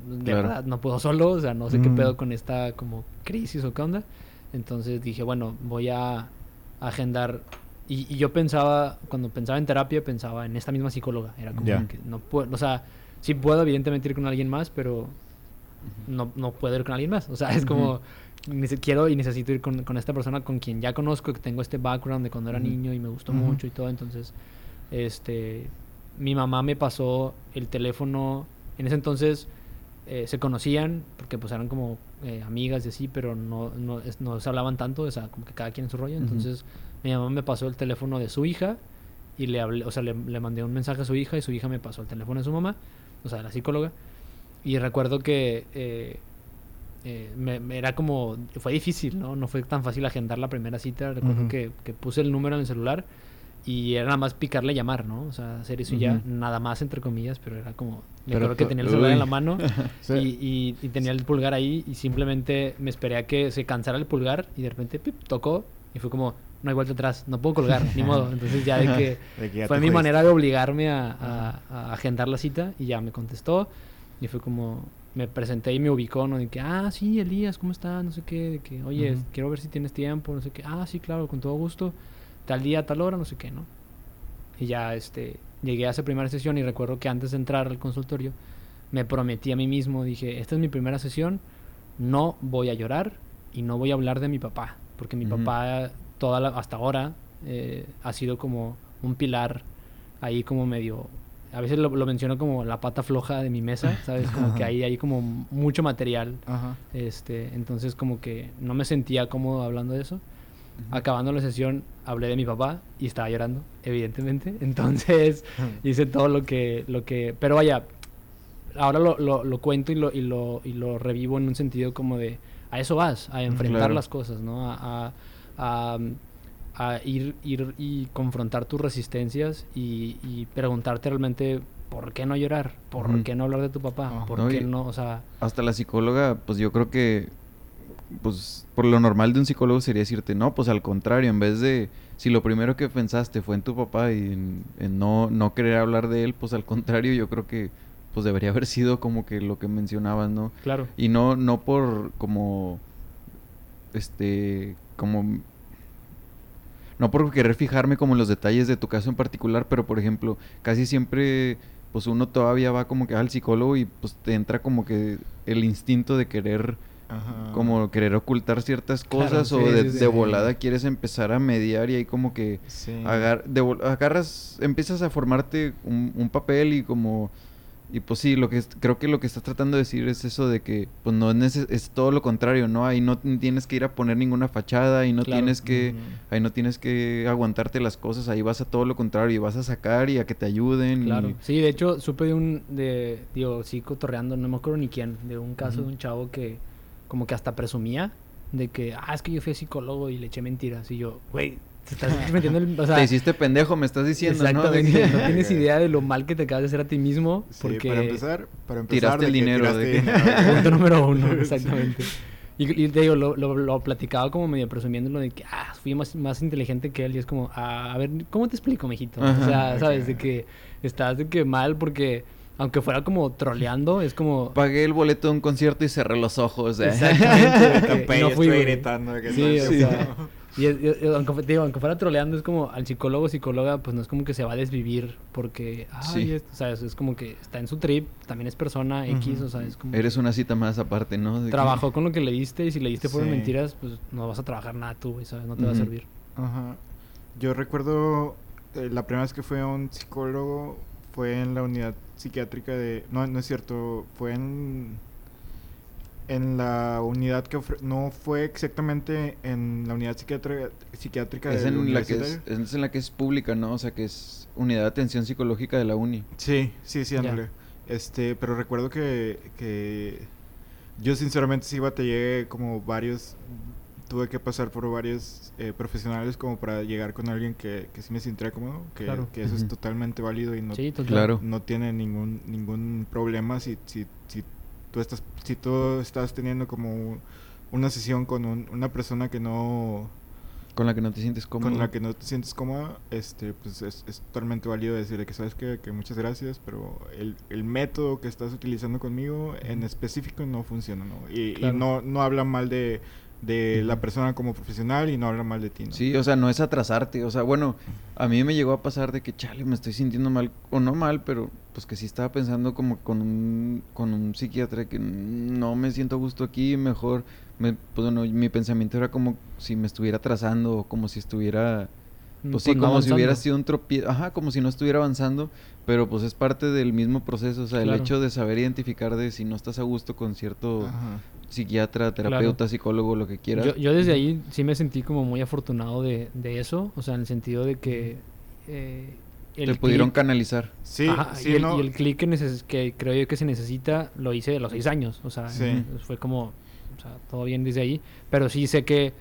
[SPEAKER 2] de
[SPEAKER 3] Claro.
[SPEAKER 2] verdad, no puedo solo, o sea, no sé qué pedo con esta como crisis o qué onda. Entonces dije, bueno, voy a agendar. Y, y yo pensaba, cuando pensaba en terapia, pensaba en esta misma psicóloga. Era como que no puedo, o sea, sí puedo evidentemente ir con alguien más, pero no, no puedo ir con alguien más. O sea, es como, quiero y necesito ir con, con esta persona con quien ya conozco, que tengo este background de cuando era niño y me gustó mucho y todo. Entonces, este, mi mamá me pasó el teléfono. En ese entonces eh, se conocían, porque pues eran como eh, amigas y así, pero no, no, no se hablaban tanto, o sea, como que cada quien en su rollo. Entonces, mi mamá me pasó el teléfono de su hija y le hablé, o sea, le, le mandé un mensaje a su hija y su hija me pasó el teléfono de su mamá, o sea, de la psicóloga. Y recuerdo que eh, eh, me, me era como, fue difícil, ¿no? No fue tan fácil agendar la primera cita. Recuerdo
[SPEAKER 1] Ujú.
[SPEAKER 2] que, que puse el número en el celular y era nada más picarle llamar, ¿no? O sea, hacer eso y ya,
[SPEAKER 3] Ujú.
[SPEAKER 2] nada más entre comillas, pero era como, me acuerdo que tenía el celular en la
[SPEAKER 3] uy.
[SPEAKER 2] mano
[SPEAKER 1] Sí.
[SPEAKER 2] y, y- y tenía el pulgar ahí y simplemente me esperé a que se cansara el pulgar y de repente pip, tocó y fue como, no hay vuelta atrás, no puedo colgar, ni modo. Entonces ya de que
[SPEAKER 1] De que ya
[SPEAKER 2] fue mi manera de obligarme a, a- a agendar la cita y ya me contestó y fue como, me presenté y me ubicó, ¿no? De que, ah, sí, Elías, ¿cómo estás? No sé qué, de que, oye, quiero ver si tienes tiempo, no sé qué, ah, sí, claro, con todo gusto, tal día, tal hora, no sé qué, ¿no? Y ya, este, llegué a esa primera sesión y recuerdo que antes de entrar al consultorio me prometí a mí mismo, dije, esta es mi primera sesión, no voy a llorar y no voy a hablar de mi papá, porque mi papá toda la- hasta ahora eh, ha sido como un pilar ahí como medio a veces lo, lo menciono como la pata floja de mi mesa, ¿sabes? Como que ahí hay como mucho material.
[SPEAKER 1] Ajá.
[SPEAKER 2] Este, entonces como que no me sentía cómodo hablando de eso. Acabando la sesión hablé de mi papá y estaba llorando, evidentemente. Entonces hice todo lo que, lo que, pero vaya, ahora lo, lo, lo cuento y lo, y, lo, y lo revivo en un sentido como de, a eso vas, a enfrentar
[SPEAKER 3] Claro.
[SPEAKER 2] las cosas, ¿no? A, a- a- a ir, ir y confrontar tus resistencias y, y preguntarte realmente por qué no llorar, por qué no hablar de tu papá, por
[SPEAKER 3] No,
[SPEAKER 2] qué no, o sea,
[SPEAKER 3] Hasta la psicóloga, pues yo creo que, pues por lo normal de un psicólogo sería decirte, no, pues al contrario, en vez de, si lo primero que pensaste fue en tu papá y en, en no, no querer hablar de él, pues al contrario, yo creo que, pues debería haber sido como que lo que mencionabas, ¿no?
[SPEAKER 2] claro.
[SPEAKER 3] Y no, no por como, este, como, no por querer fijarme como en los detalles de tu caso en particular, pero por ejemplo, casi siempre, pues uno todavía va como que al psicólogo y pues te entra como que el instinto de querer,
[SPEAKER 1] Ajá.
[SPEAKER 3] como querer ocultar ciertas
[SPEAKER 2] Claro,
[SPEAKER 3] cosas o de,
[SPEAKER 2] sí, sí.
[SPEAKER 3] de volada quieres empezar a mediar y ahí como que agar- de agarras, empiezas a formarte un, un papel y como y pues sí, lo que es- creo que lo que estás tratando de decir es eso de que pues no es, es todo lo contrario, ¿no? Ahí no tienes que ir a poner ninguna fachada y no
[SPEAKER 2] Claro.
[SPEAKER 3] tienes que ahí no tienes que aguantarte las cosas, ahí vas a todo lo contrario y vas a sacar y a que te ayuden
[SPEAKER 2] Claro.
[SPEAKER 3] y
[SPEAKER 2] Sí, de hecho, supe de un, de, digo, sí, cotorreando, no me acuerdo ni quién, de un caso de un chavo que como que hasta presumía de que, ah, es que yo fui psicólogo y le eché mentiras. Y yo, güey, te estás metiendo el... O sea,
[SPEAKER 3] te hiciste pendejo, me estás diciendo, ¿no? De
[SPEAKER 2] exactamente,
[SPEAKER 3] que-
[SPEAKER 2] no tienes idea de lo mal que te acabas de hacer a ti mismo.
[SPEAKER 1] Sí,
[SPEAKER 2] Porque...
[SPEAKER 1] para empezar, para empezar
[SPEAKER 3] Tiraste
[SPEAKER 1] de
[SPEAKER 3] el dinero,
[SPEAKER 1] tiraste
[SPEAKER 3] de que-
[SPEAKER 1] dinero.
[SPEAKER 2] Punto número uno, exactamente. Y, y te digo, lo, lo, lo platicaba como medio presumiéndolo de que, ah, fui más, más inteligente que él. Y es como, ah, a ver, ¿cómo te explico, mijito? O sea, ¿sabes? De que estás de que mal porque, aunque fuera como troleando, es como...
[SPEAKER 3] Pagué el boleto de un concierto y cerré los ojos. ¿eh?
[SPEAKER 2] Exactamente. de que no fui,
[SPEAKER 1] estoy gritando. que
[SPEAKER 2] Sí,
[SPEAKER 1] no,
[SPEAKER 2] o
[SPEAKER 1] sí.
[SPEAKER 2] sea, y, es- y- y aunque, digo, aunque fuera troleando, es como al psicólogo psicóloga, pues no es como que se va a desvivir porque, ay,
[SPEAKER 3] Sí.
[SPEAKER 2] es- o sea, es, es como que está en su trip, también es persona X, o sea, es como...
[SPEAKER 3] Eres una cita más aparte, ¿no? De que-
[SPEAKER 2] Trabajó con lo que le diste y si le diste fueron
[SPEAKER 1] Sí.
[SPEAKER 2] mentiras, pues no vas a trabajar nada tú. No te va a servir.
[SPEAKER 1] Ajá. Yo recuerdo eh, la primera vez que fui a un psicólogo fue en la unidad psiquiátrica de... No, no es cierto, fue en... En la unidad que ofre- no fue exactamente en la unidad psiquiátrica, psiquiátrica
[SPEAKER 3] Es
[SPEAKER 1] del
[SPEAKER 3] en, la que es, en la que es pública, ¿no? O sea, que es unidad de atención psicológica de la uni.
[SPEAKER 1] Sí, sí, sí, ándale. Este, pero recuerdo que, que yo sinceramente sí batallé como varios, tuve que pasar por varios eh, profesionales como para llegar con alguien que, que sí me sintiera cómodo, que,
[SPEAKER 2] Claro.
[SPEAKER 1] que eso es totalmente válido y no,
[SPEAKER 2] Sí, total.
[SPEAKER 3] Claro.
[SPEAKER 1] no tiene ningún ningún problema si, si, si tú estás si tú estás teniendo como una sesión con un- una persona que no
[SPEAKER 3] Con la que no te sientes cómodo.
[SPEAKER 1] con la que no te sientes cómoda, este, pues es, es totalmente válido decirle que sabes que, que muchas gracias, pero el, el método que estás utilizando conmigo en específico no funciona, ¿no? Y, y no, no habla mal de, de la persona como profesional y no habla mal de ti, ¿no?
[SPEAKER 3] Sí, o sea, no es atrasarte. O sea, bueno, a mí me llegó a pasar de que, chale, me estoy sintiendo mal, o no mal, pero pues que sí estaba pensando como con un, con un psiquiatra que no me siento a gusto aquí, mejor, me, pues bueno, mi pensamiento era como si me estuviera atrasando, o como si estuviera, pues sí,
[SPEAKER 2] no
[SPEAKER 3] como si hubiera sido un tropiezo, ajá, como si no estuviera avanzando, pero pues es parte del mismo proceso, o sea, el hecho de saber identificar de si no estás a gusto con cierto
[SPEAKER 1] Ajá.
[SPEAKER 3] psiquiatra,
[SPEAKER 2] Claro.
[SPEAKER 3] terapeuta, psicólogo, lo que quieras.
[SPEAKER 2] Yo, yo desde ahí sí me sentí como muy afortunado de, de eso, o sea, en el sentido de que... eh,
[SPEAKER 3] te pudieron canalizar.
[SPEAKER 1] Sí,
[SPEAKER 2] Ajá,
[SPEAKER 1] sí,
[SPEAKER 2] y, el,
[SPEAKER 1] no,
[SPEAKER 2] y el clic que, neces- que creo yo que se necesita lo hice a los seis años. O sea,
[SPEAKER 1] Sí.
[SPEAKER 2] fue como, o sea, todo bien desde ahí. Pero sí sé que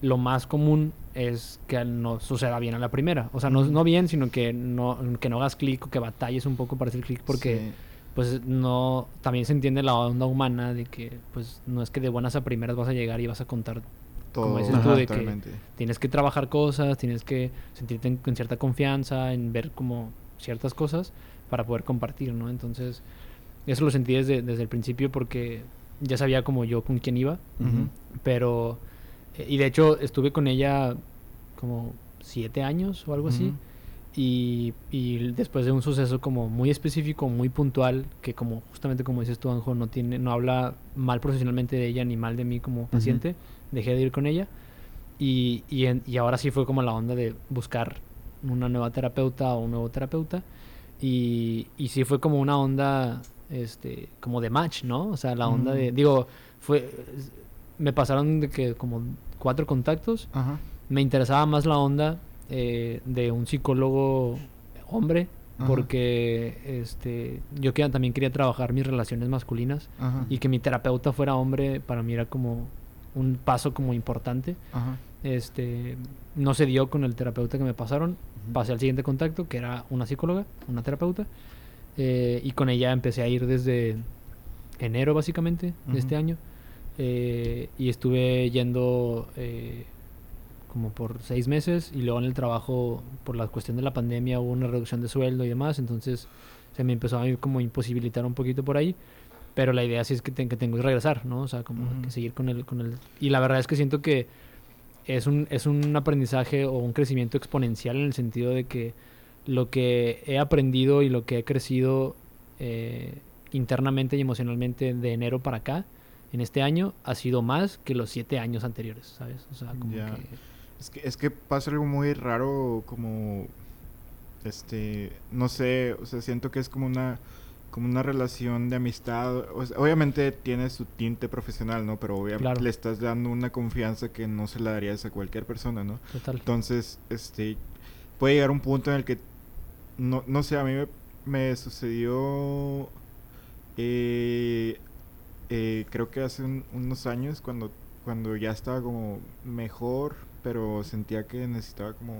[SPEAKER 2] lo más común es que no suceda bien a la primera. O sea, no, no bien, sino que no, que no hagas clic o que batalles un poco para hacer clic porque
[SPEAKER 1] sí.
[SPEAKER 2] pues no, también se entiende la onda humana de que pues no es que de buenas a primeras vas a llegar y vas a contar como
[SPEAKER 1] Todo,
[SPEAKER 2] dices
[SPEAKER 3] Ajá,
[SPEAKER 2] tú, de que tienes que trabajar cosas, tienes que sentirte en- con cierta confianza, en ver como ciertas cosas para poder compartir, ¿no? Entonces, eso lo sentí desde, desde el principio porque ya sabía como yo con quién iba, pero... Y de hecho estuve con ella como siete años o algo así.
[SPEAKER 1] Ujú.
[SPEAKER 2] Y, y después de un suceso como muy específico, muy puntual, que como justamente como dices tú, Anjo, no tiene, no habla mal profesionalmente de ella ni mal de mí como paciente, dejé de ir con ella. Y, y, en- y ahora sí fue como la onda de buscar una nueva terapeuta o un nuevo terapeuta. Y, y sí fue como una onda, este, como de match, ¿no? O sea, la onda de,
[SPEAKER 1] Mm.
[SPEAKER 2] digo, fue, me pasaron de que como cuatro contactos
[SPEAKER 1] Ajá.
[SPEAKER 2] me interesaba más la onda eh, de un psicólogo hombre
[SPEAKER 1] Ajá.
[SPEAKER 2] porque este yo también quería trabajar mis relaciones masculinas
[SPEAKER 1] Ajá.
[SPEAKER 2] y que mi terapeuta fuera hombre para mí era como un paso como importante
[SPEAKER 1] Ajá.
[SPEAKER 2] este no se dio con el terapeuta que me pasaron pasé al siguiente contacto que era una psicóloga una terapeuta eh, y con ella empecé a ir desde enero básicamente de este año eh, y estuve yendo eh, como por seis meses y luego en el trabajo por la cuestión de la pandemia hubo una reducción de sueldo y demás entonces se me empezó a ir como imposibilitar un poquito por ahí pero la idea sí es que, te- que tengo que regresar no o sea como que seguir con el con el y la verdad es que siento que es un es un aprendizaje o un crecimiento exponencial en el sentido de que lo que he aprendido y lo que he crecido eh, internamente y emocionalmente de enero para acá en este año ha sido más que los siete años anteriores, ¿sabes? O sea, como que...
[SPEAKER 1] Es que, es que pasa algo muy raro como este no sé o sea siento que es como una como una relación de amistad o sea, obviamente tiene su tinte profesional no pero obviamente
[SPEAKER 2] Claro.
[SPEAKER 1] le estás dando una confianza que no se la darías a cualquier persona no
[SPEAKER 2] Total.
[SPEAKER 1] entonces este puede llegar un punto en el que no, no sé a mí me, me sucedió eh, eh, creo que hace un- unos años cuando cuando ya estaba como mejor pero sentía que necesitaba como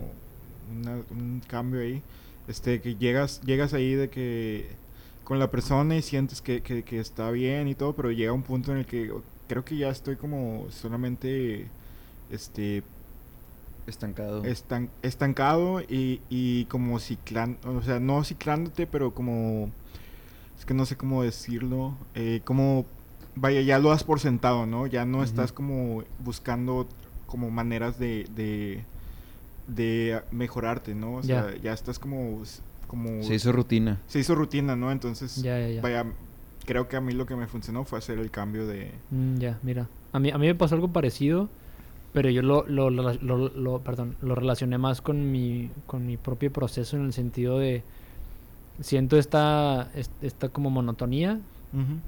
[SPEAKER 1] una- un cambio ahí este que llegas llegas ahí de que con la persona y sientes que, que, que está bien y todo pero llega un punto en el que creo que ya estoy como solamente este
[SPEAKER 3] Estancado.
[SPEAKER 1] estan- estancado y, y como ciclando, o sea, no ciclándote, pero como, es que no sé cómo decirlo, eh, como, vaya, ya lo has por sentado, ¿no? Ya no estás como buscando como maneras de, de, de mejorarte, ¿no? O sea,
[SPEAKER 2] Ya.
[SPEAKER 1] ya estás como, como,
[SPEAKER 3] Se hizo rutina.
[SPEAKER 1] se hizo rutina, ¿no? Entonces,
[SPEAKER 2] Ya, ya, ya.
[SPEAKER 1] vaya, creo que a mí lo que me funcionó fue hacer el cambio de...
[SPEAKER 2] Mm, ya, mira. A mí, a mí me pasó algo parecido, pero yo lo, lo, lo, lo- lo- perdón, lo relacioné más con mi, con mi propio proceso en el sentido de... Siento esta, es- esta como monotonía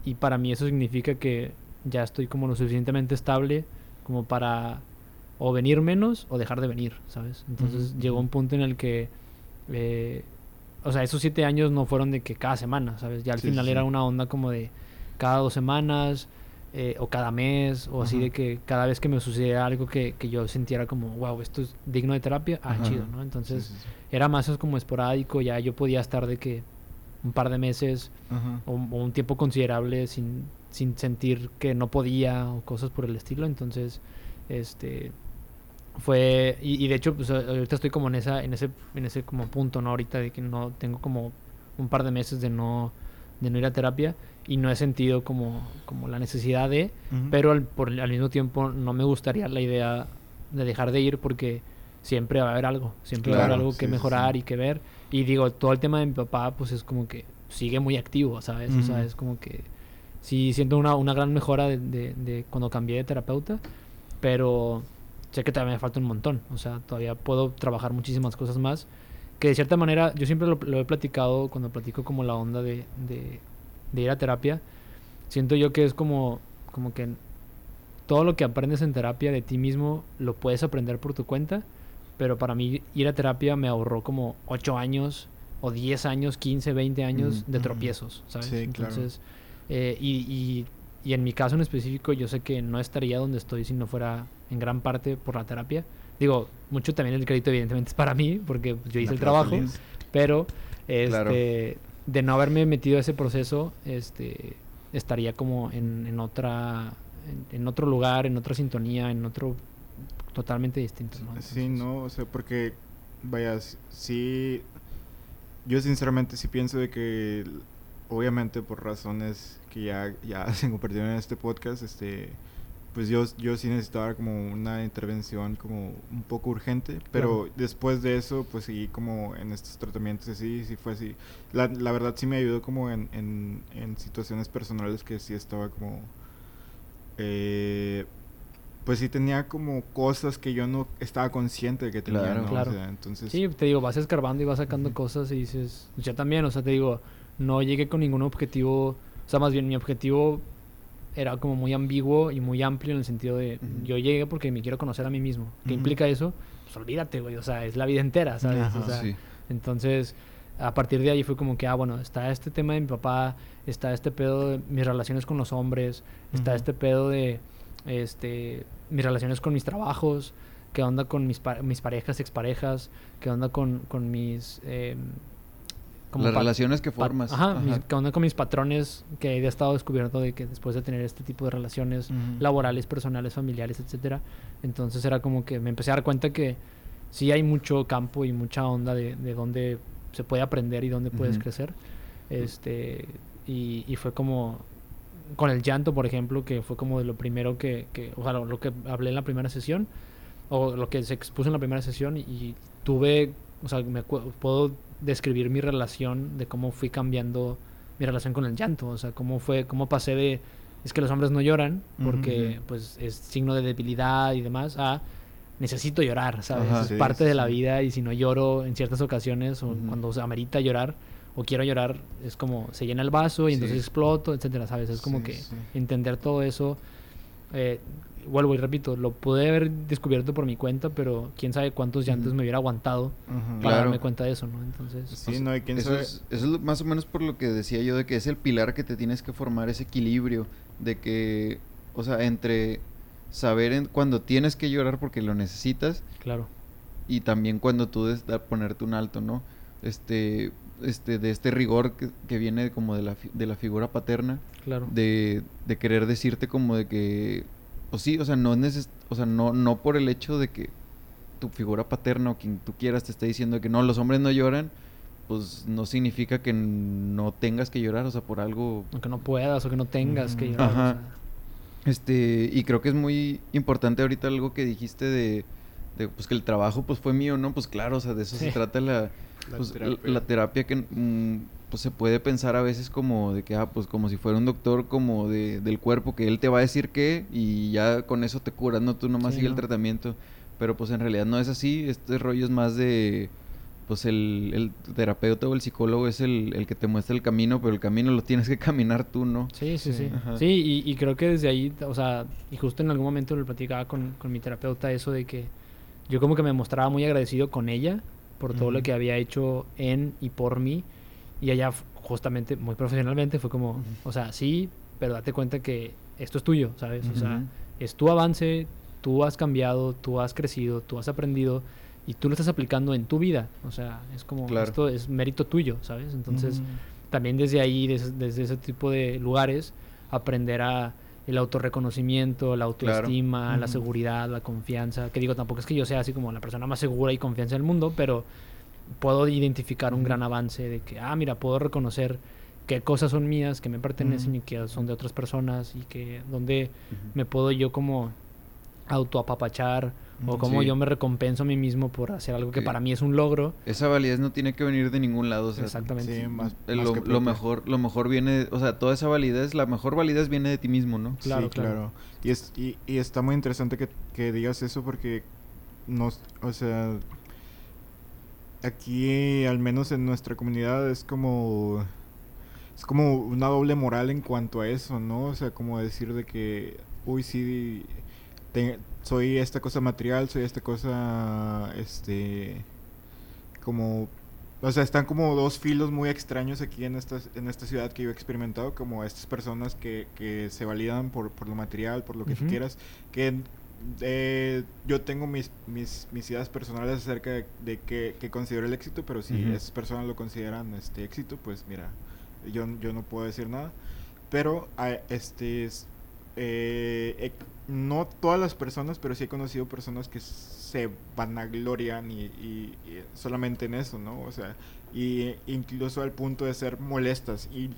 [SPEAKER 2] y para mí eso significa que ya estoy como lo suficientemente estable como para o venir menos o dejar de venir, ¿sabes? Entonces llegó un punto en el que, eh, o sea, esos siete años no fueron de que cada semana, ¿sabes? Ya al
[SPEAKER 1] Sí,
[SPEAKER 2] final
[SPEAKER 1] sí,
[SPEAKER 2] era una onda como de cada dos semanas eh, o cada mes o así de que cada vez que me sucediera algo que, que yo sintiera como, wow, esto es digno de terapia, ah, chido, ¿no? Entonces
[SPEAKER 1] sí.
[SPEAKER 2] era más como esporádico, ya yo podía estar de que un par de meses
[SPEAKER 1] Ajá.
[SPEAKER 2] o, o un tiempo considerable sin, sin sentir que no podía o cosas por el estilo. Entonces, este fue y, y de hecho pues ahorita estoy como en esa en ese en ese como punto no ahorita de que no tengo como un par de meses de no de no ir a terapia y no he sentido como como la necesidad de pero al, por, al mismo tiempo no me gustaría la idea de dejar de ir porque siempre va a haber algo, siempre va a haber algo
[SPEAKER 1] sí,
[SPEAKER 2] que mejorar
[SPEAKER 1] sí.
[SPEAKER 2] y que ver. Y digo, todo el tema de mi papá pues es como que sigue muy activo, ¿sabes? O sea, es como que sí siento una, una gran mejora de, de- de cuando cambié de terapeuta, pero sé que todavía me falta un montón, o sea, todavía puedo trabajar muchísimas cosas más. Que de cierta manera, yo siempre lo, lo he platicado cuando platico como la onda de, de, de ir a terapia. Siento yo que es como, como que todo lo que aprendes en terapia de ti mismo lo puedes aprender por tu cuenta, pero para mí ir a terapia me ahorró como 8 años o 10 años, 15, 20 años
[SPEAKER 3] Ujú.
[SPEAKER 2] de
[SPEAKER 1] Ujú.
[SPEAKER 2] tropiezos, ¿sabes?
[SPEAKER 1] Sí, claro.
[SPEAKER 2] Entonces, eh, y, y, y en mi caso en específico, yo sé que no estaría donde estoy si no fuera en gran parte por la terapia. Digo, mucho también el crédito evidentemente es para mí, porque yo hice el trabajo, pero este,
[SPEAKER 3] Claro.
[SPEAKER 2] de no haberme metido a ese proceso, este, estaría como en, en otra, en, en otro lugar, en otra sintonía, en otro totalmente distinto, ¿no?
[SPEAKER 1] Sí, no, o sea, porque, vaya, sí, yo sinceramente sí pienso de que, obviamente por razones que ya, ya se compartieron en este podcast, este, pues yo, yo sí necesitaba como una intervención como un poco urgente, pero
[SPEAKER 2] Claro.
[SPEAKER 1] después de eso, pues seguí como en estos tratamientos así, sí fue así. La, la verdad sí me ayudó como en, en, en situaciones personales que sí estaba como... Eh, pues sí tenía como cosas que yo no estaba consciente de que tenía,
[SPEAKER 3] Claro.
[SPEAKER 1] ¿no? O sea, entonces...
[SPEAKER 2] Sí, te digo, vas escarbando y vas sacando cosas y dices, yo también, o sea, te digo, no llegué con ningún objetivo, o sea, más bien mi objetivo era como muy ambiguo y muy amplio en el sentido de, yo llegué porque me quiero conocer a mí mismo. ¿Qué implica eso? Pues olvídate, güey, o sea, es la vida entera, ¿sabes?
[SPEAKER 1] Ajá.
[SPEAKER 2] O sea,
[SPEAKER 3] Sí.
[SPEAKER 2] entonces, a partir de ahí fue como que, ah, bueno, está este tema de mi papá, está este pedo de mis relaciones con los hombres, está este pedo de, este, mis relaciones con mis trabajos, qué onda con mis, pa- mis parejas, exparejas, qué onda con, con mis... eh, como
[SPEAKER 3] Las relaciones que formas.
[SPEAKER 2] Ajá,
[SPEAKER 3] Ajá.
[SPEAKER 2] mis- qué onda con mis patrones que he estado descubierto de que después de tener este tipo de relaciones laborales, personales, familiares, etcétera. Entonces era como que me empecé a dar cuenta que sí hay mucho campo y mucha onda de, de dónde se puede aprender y dónde puedes crecer. Este, y, y fue como con el llanto, por ejemplo, que fue como de lo primero que, que o sea, lo, lo que hablé en la primera sesión, o lo que se expuso en la primera sesión, y, tuve, o sea, me puedo describir mi relación de cómo fui cambiando mi relación con el llanto, o sea, cómo fue, cómo pasé de, es que los hombres no lloran, porque pues es signo de debilidad y demás, a necesito llorar, ¿sabes?
[SPEAKER 3] Ajá.
[SPEAKER 2] es
[SPEAKER 1] Sí,
[SPEAKER 2] parte
[SPEAKER 1] sí,
[SPEAKER 2] de la vida y si no lloro en ciertas ocasiones o cuando se amerita llorar o quiero llorar, es como se llena el vaso y
[SPEAKER 3] Sí.
[SPEAKER 2] entonces exploto, etcétera, ¿sabes? Es como
[SPEAKER 1] Sí,
[SPEAKER 2] que
[SPEAKER 1] sí.
[SPEAKER 2] entender todo eso, eh, vuelvo y repito, lo pude haber descubierto por mi cuenta, pero quién sabe cuántos llantos
[SPEAKER 3] Ujú.
[SPEAKER 2] me hubiera aguantado
[SPEAKER 1] Ujú.
[SPEAKER 2] para
[SPEAKER 3] Claro.
[SPEAKER 2] darme cuenta de eso, ¿no? Entonces,
[SPEAKER 1] Sí,
[SPEAKER 3] O sea,
[SPEAKER 1] no, y quién
[SPEAKER 3] eso,
[SPEAKER 1] sabe...
[SPEAKER 3] es, eso es lo- más o menos por lo que decía yo de que es el pilar que te tienes que formar, ese equilibrio de que, o sea, entre saber en, cuando tienes que llorar porque lo necesitas
[SPEAKER 2] claro,
[SPEAKER 3] y también cuando tú debes ponerte un alto, ¿no? Este, este, de este rigor que, que viene como de la, fi- de la figura paterna,
[SPEAKER 2] claro.
[SPEAKER 3] de, de querer decirte como de que, pues sí, o sea, no, neces o sea no, no por el hecho de que tu figura paterna o quien tú quieras te esté diciendo que no, los hombres no lloran, pues no significa que no tengas que llorar, o sea, por algo
[SPEAKER 2] Aunque no puedas o que no tengas que llorar. o sea,
[SPEAKER 3] Este, y creo que es muy importante ahorita algo que dijiste de, de, pues que el trabajo pues fue mío, ¿no? Pues claro, o sea, de eso se trata la,
[SPEAKER 1] La
[SPEAKER 3] pues,
[SPEAKER 1] terapia.
[SPEAKER 3] la terapia que mm, pues se puede pensar a veces como de que, ah, pues como si fuera un doctor como de, del cuerpo, que él te va a decir qué y ya con eso te curas, ¿no? Tú nomás
[SPEAKER 2] Sí,
[SPEAKER 3] sigue el tratamiento. Pero pues en realidad no es así, este rollo es más de... Pues el, el terapeuta o el psicólogo es el, el que te muestra el camino, pero el camino lo tienes que caminar tú, ¿no?
[SPEAKER 2] Sí, sí, sí.
[SPEAKER 1] Sí.
[SPEAKER 2] Sí, y, y creo que desde ahí, o sea, y justo en algún momento lo platicaba con, con mi terapeuta eso de que yo como que me mostraba muy agradecido con ella por todo lo
[SPEAKER 1] Ujú.
[SPEAKER 2] que había hecho en y por mí. Y f- justamente, muy profesionalmente, fue como,
[SPEAKER 3] Ujú.
[SPEAKER 2] o sea, sí, pero date cuenta que esto es tuyo, ¿sabes? O sea, es tu avance, tú has cambiado, tú has crecido, tú has aprendido y tú lo estás aplicando en tu vida. O sea, es como,
[SPEAKER 3] Claro.
[SPEAKER 2] esto es mérito tuyo, ¿sabes? Entonces también desde ahí, des- desde, ese tipo de lugares, aprender a el autorreconocimiento, la autoestima, la seguridad, la confianza. Que digo, tampoco es que yo sea así como la persona más segura y confianza del mundo, pero puedo identificar un gran avance de que, ah, mira, puedo reconocer qué cosas son mías, que me pertenecen y que son de otras personas y que donde me puedo yo como autoapapachar o
[SPEAKER 3] Sí.
[SPEAKER 2] yo me recompenso a mí mismo por hacer algo que
[SPEAKER 3] Sí.
[SPEAKER 2] para mí es un logro.
[SPEAKER 3] Esa validez no tiene que venir de ningún lado, o sea,
[SPEAKER 2] Exactamente.
[SPEAKER 1] Sí, más,
[SPEAKER 3] Eh,
[SPEAKER 1] más
[SPEAKER 3] lo,
[SPEAKER 1] que
[SPEAKER 3] lo
[SPEAKER 1] propia.
[SPEAKER 3] mejor lo mejor viene o sea toda esa validez la mejor validez viene de ti mismo no
[SPEAKER 2] Claro,
[SPEAKER 1] sí,
[SPEAKER 2] claro.
[SPEAKER 1] claro. Y, es, y, y está muy interesante que, que digas eso porque nos, o sea, aquí al menos en nuestra comunidad es como es como una doble moral en cuanto a eso, ¿no? O sea, como decir de que, uy, sí, te- soy esta cosa material, soy esta cosa, este, como, o sea, están como dos filos muy extraños aquí en esta, en esta ciudad que yo he experimentado, como estas personas que, que se validan por, por lo material, por lo que tú
[SPEAKER 2] Ujú.
[SPEAKER 1] quieras, que eh, yo tengo mis, mis, mis ideas personales acerca de, de qué, qué considero el éxito, pero si
[SPEAKER 3] Ujú.
[SPEAKER 1] esas personas lo consideran este éxito, pues mira, yo, yo no puedo decir nada. Pero ah, este es, eh, no todas las personas, pero sí he conocido personas que se vanaglorian y, y, y solamente en eso, ¿no? O sea, y incluso al punto de ser molestas. Y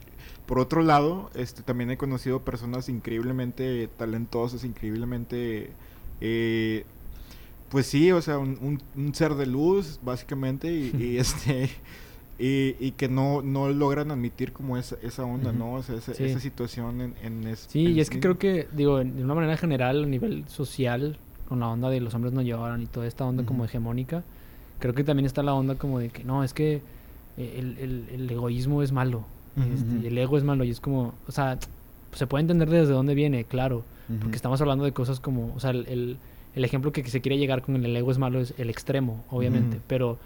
[SPEAKER 1] por otro lado, este, también he conocido personas increíblemente talentosas, increíblemente... Eh, pues sí, o sea, un, un, un ser de luz, básicamente, y, y este... Y, y, que no, no logran admitir como esa, esa onda, uh -huh. ¿no? O sea, esa,
[SPEAKER 2] Sí.
[SPEAKER 1] esa situación en, en es-
[SPEAKER 2] Sí,
[SPEAKER 1] en-
[SPEAKER 2] y es que creo que, digo, de una manera general, a nivel social, con la onda de los hombres no lloran y toda esta onda como
[SPEAKER 1] Ujú.
[SPEAKER 2] hegemónica, creo que también está la onda como de que no, es que eh, el, el- el egoísmo es malo,
[SPEAKER 1] Ujú.
[SPEAKER 2] este,
[SPEAKER 3] Ujú.
[SPEAKER 2] y el ego es malo, y es como, o sea, se puede entender desde dónde viene, claro, porque estamos hablando de cosas como, o sea, el, el- ejemplo que se quiere llegar con el ego es malo es el extremo, obviamente, pero,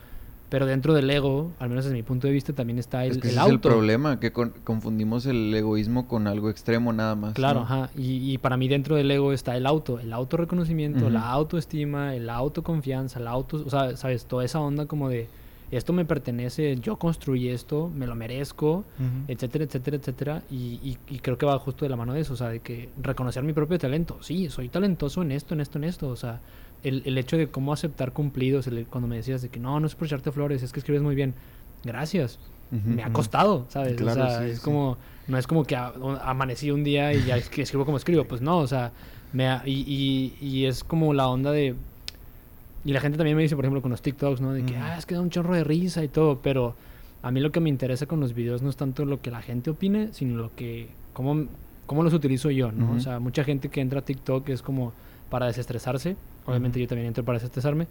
[SPEAKER 2] pero dentro del ego, al menos desde mi punto de vista, también está el,
[SPEAKER 3] es que
[SPEAKER 2] el
[SPEAKER 3] ese es el
[SPEAKER 2] auto.
[SPEAKER 3] problema, que con- confundimos el egoísmo con algo extremo nada más.
[SPEAKER 2] Claro,
[SPEAKER 3] ¿no?
[SPEAKER 2] ajá. Y, y para mí dentro del ego está el auto, el autorreconocimiento,
[SPEAKER 3] Ujú.
[SPEAKER 2] la autoestima, la autoconfianza, la auto, o sea, sabes, toda esa onda como de esto me pertenece, yo construí esto, me lo merezco, etcétera, etcétera, etcétera. Y, y- y creo que va justo de la mano de eso, o sea, de que reconocer mi propio talento. Sí, soy talentoso en esto, en esto, en esto. O sea, el, el hecho de cómo aceptar cumplidos, el- cuando me decías de que no, no es por echarte flores, es que escribes muy bien. Gracias me ha costado, ¿sabes?
[SPEAKER 1] Claro,
[SPEAKER 2] o sea,
[SPEAKER 1] sí,
[SPEAKER 2] es
[SPEAKER 1] sí.
[SPEAKER 2] como, no es como que a- amanecí un día y ya escribo como escribo, pues no, o sea, me ha- y, y, y es como la onda de... Y la gente también me dice, por ejemplo, con los TikToks, ¿no? De que,
[SPEAKER 1] Ujú.
[SPEAKER 2] ah, es que da un chorro de risa y todo, pero a mí lo que me interesa con los videos no es tanto lo que la gente opine, sino lo que, cómo, cómo los utilizo yo, ¿no? O sea, mucha gente que entra a TikTok es como para desestresarse, obviamente yo también entro para desestresarme,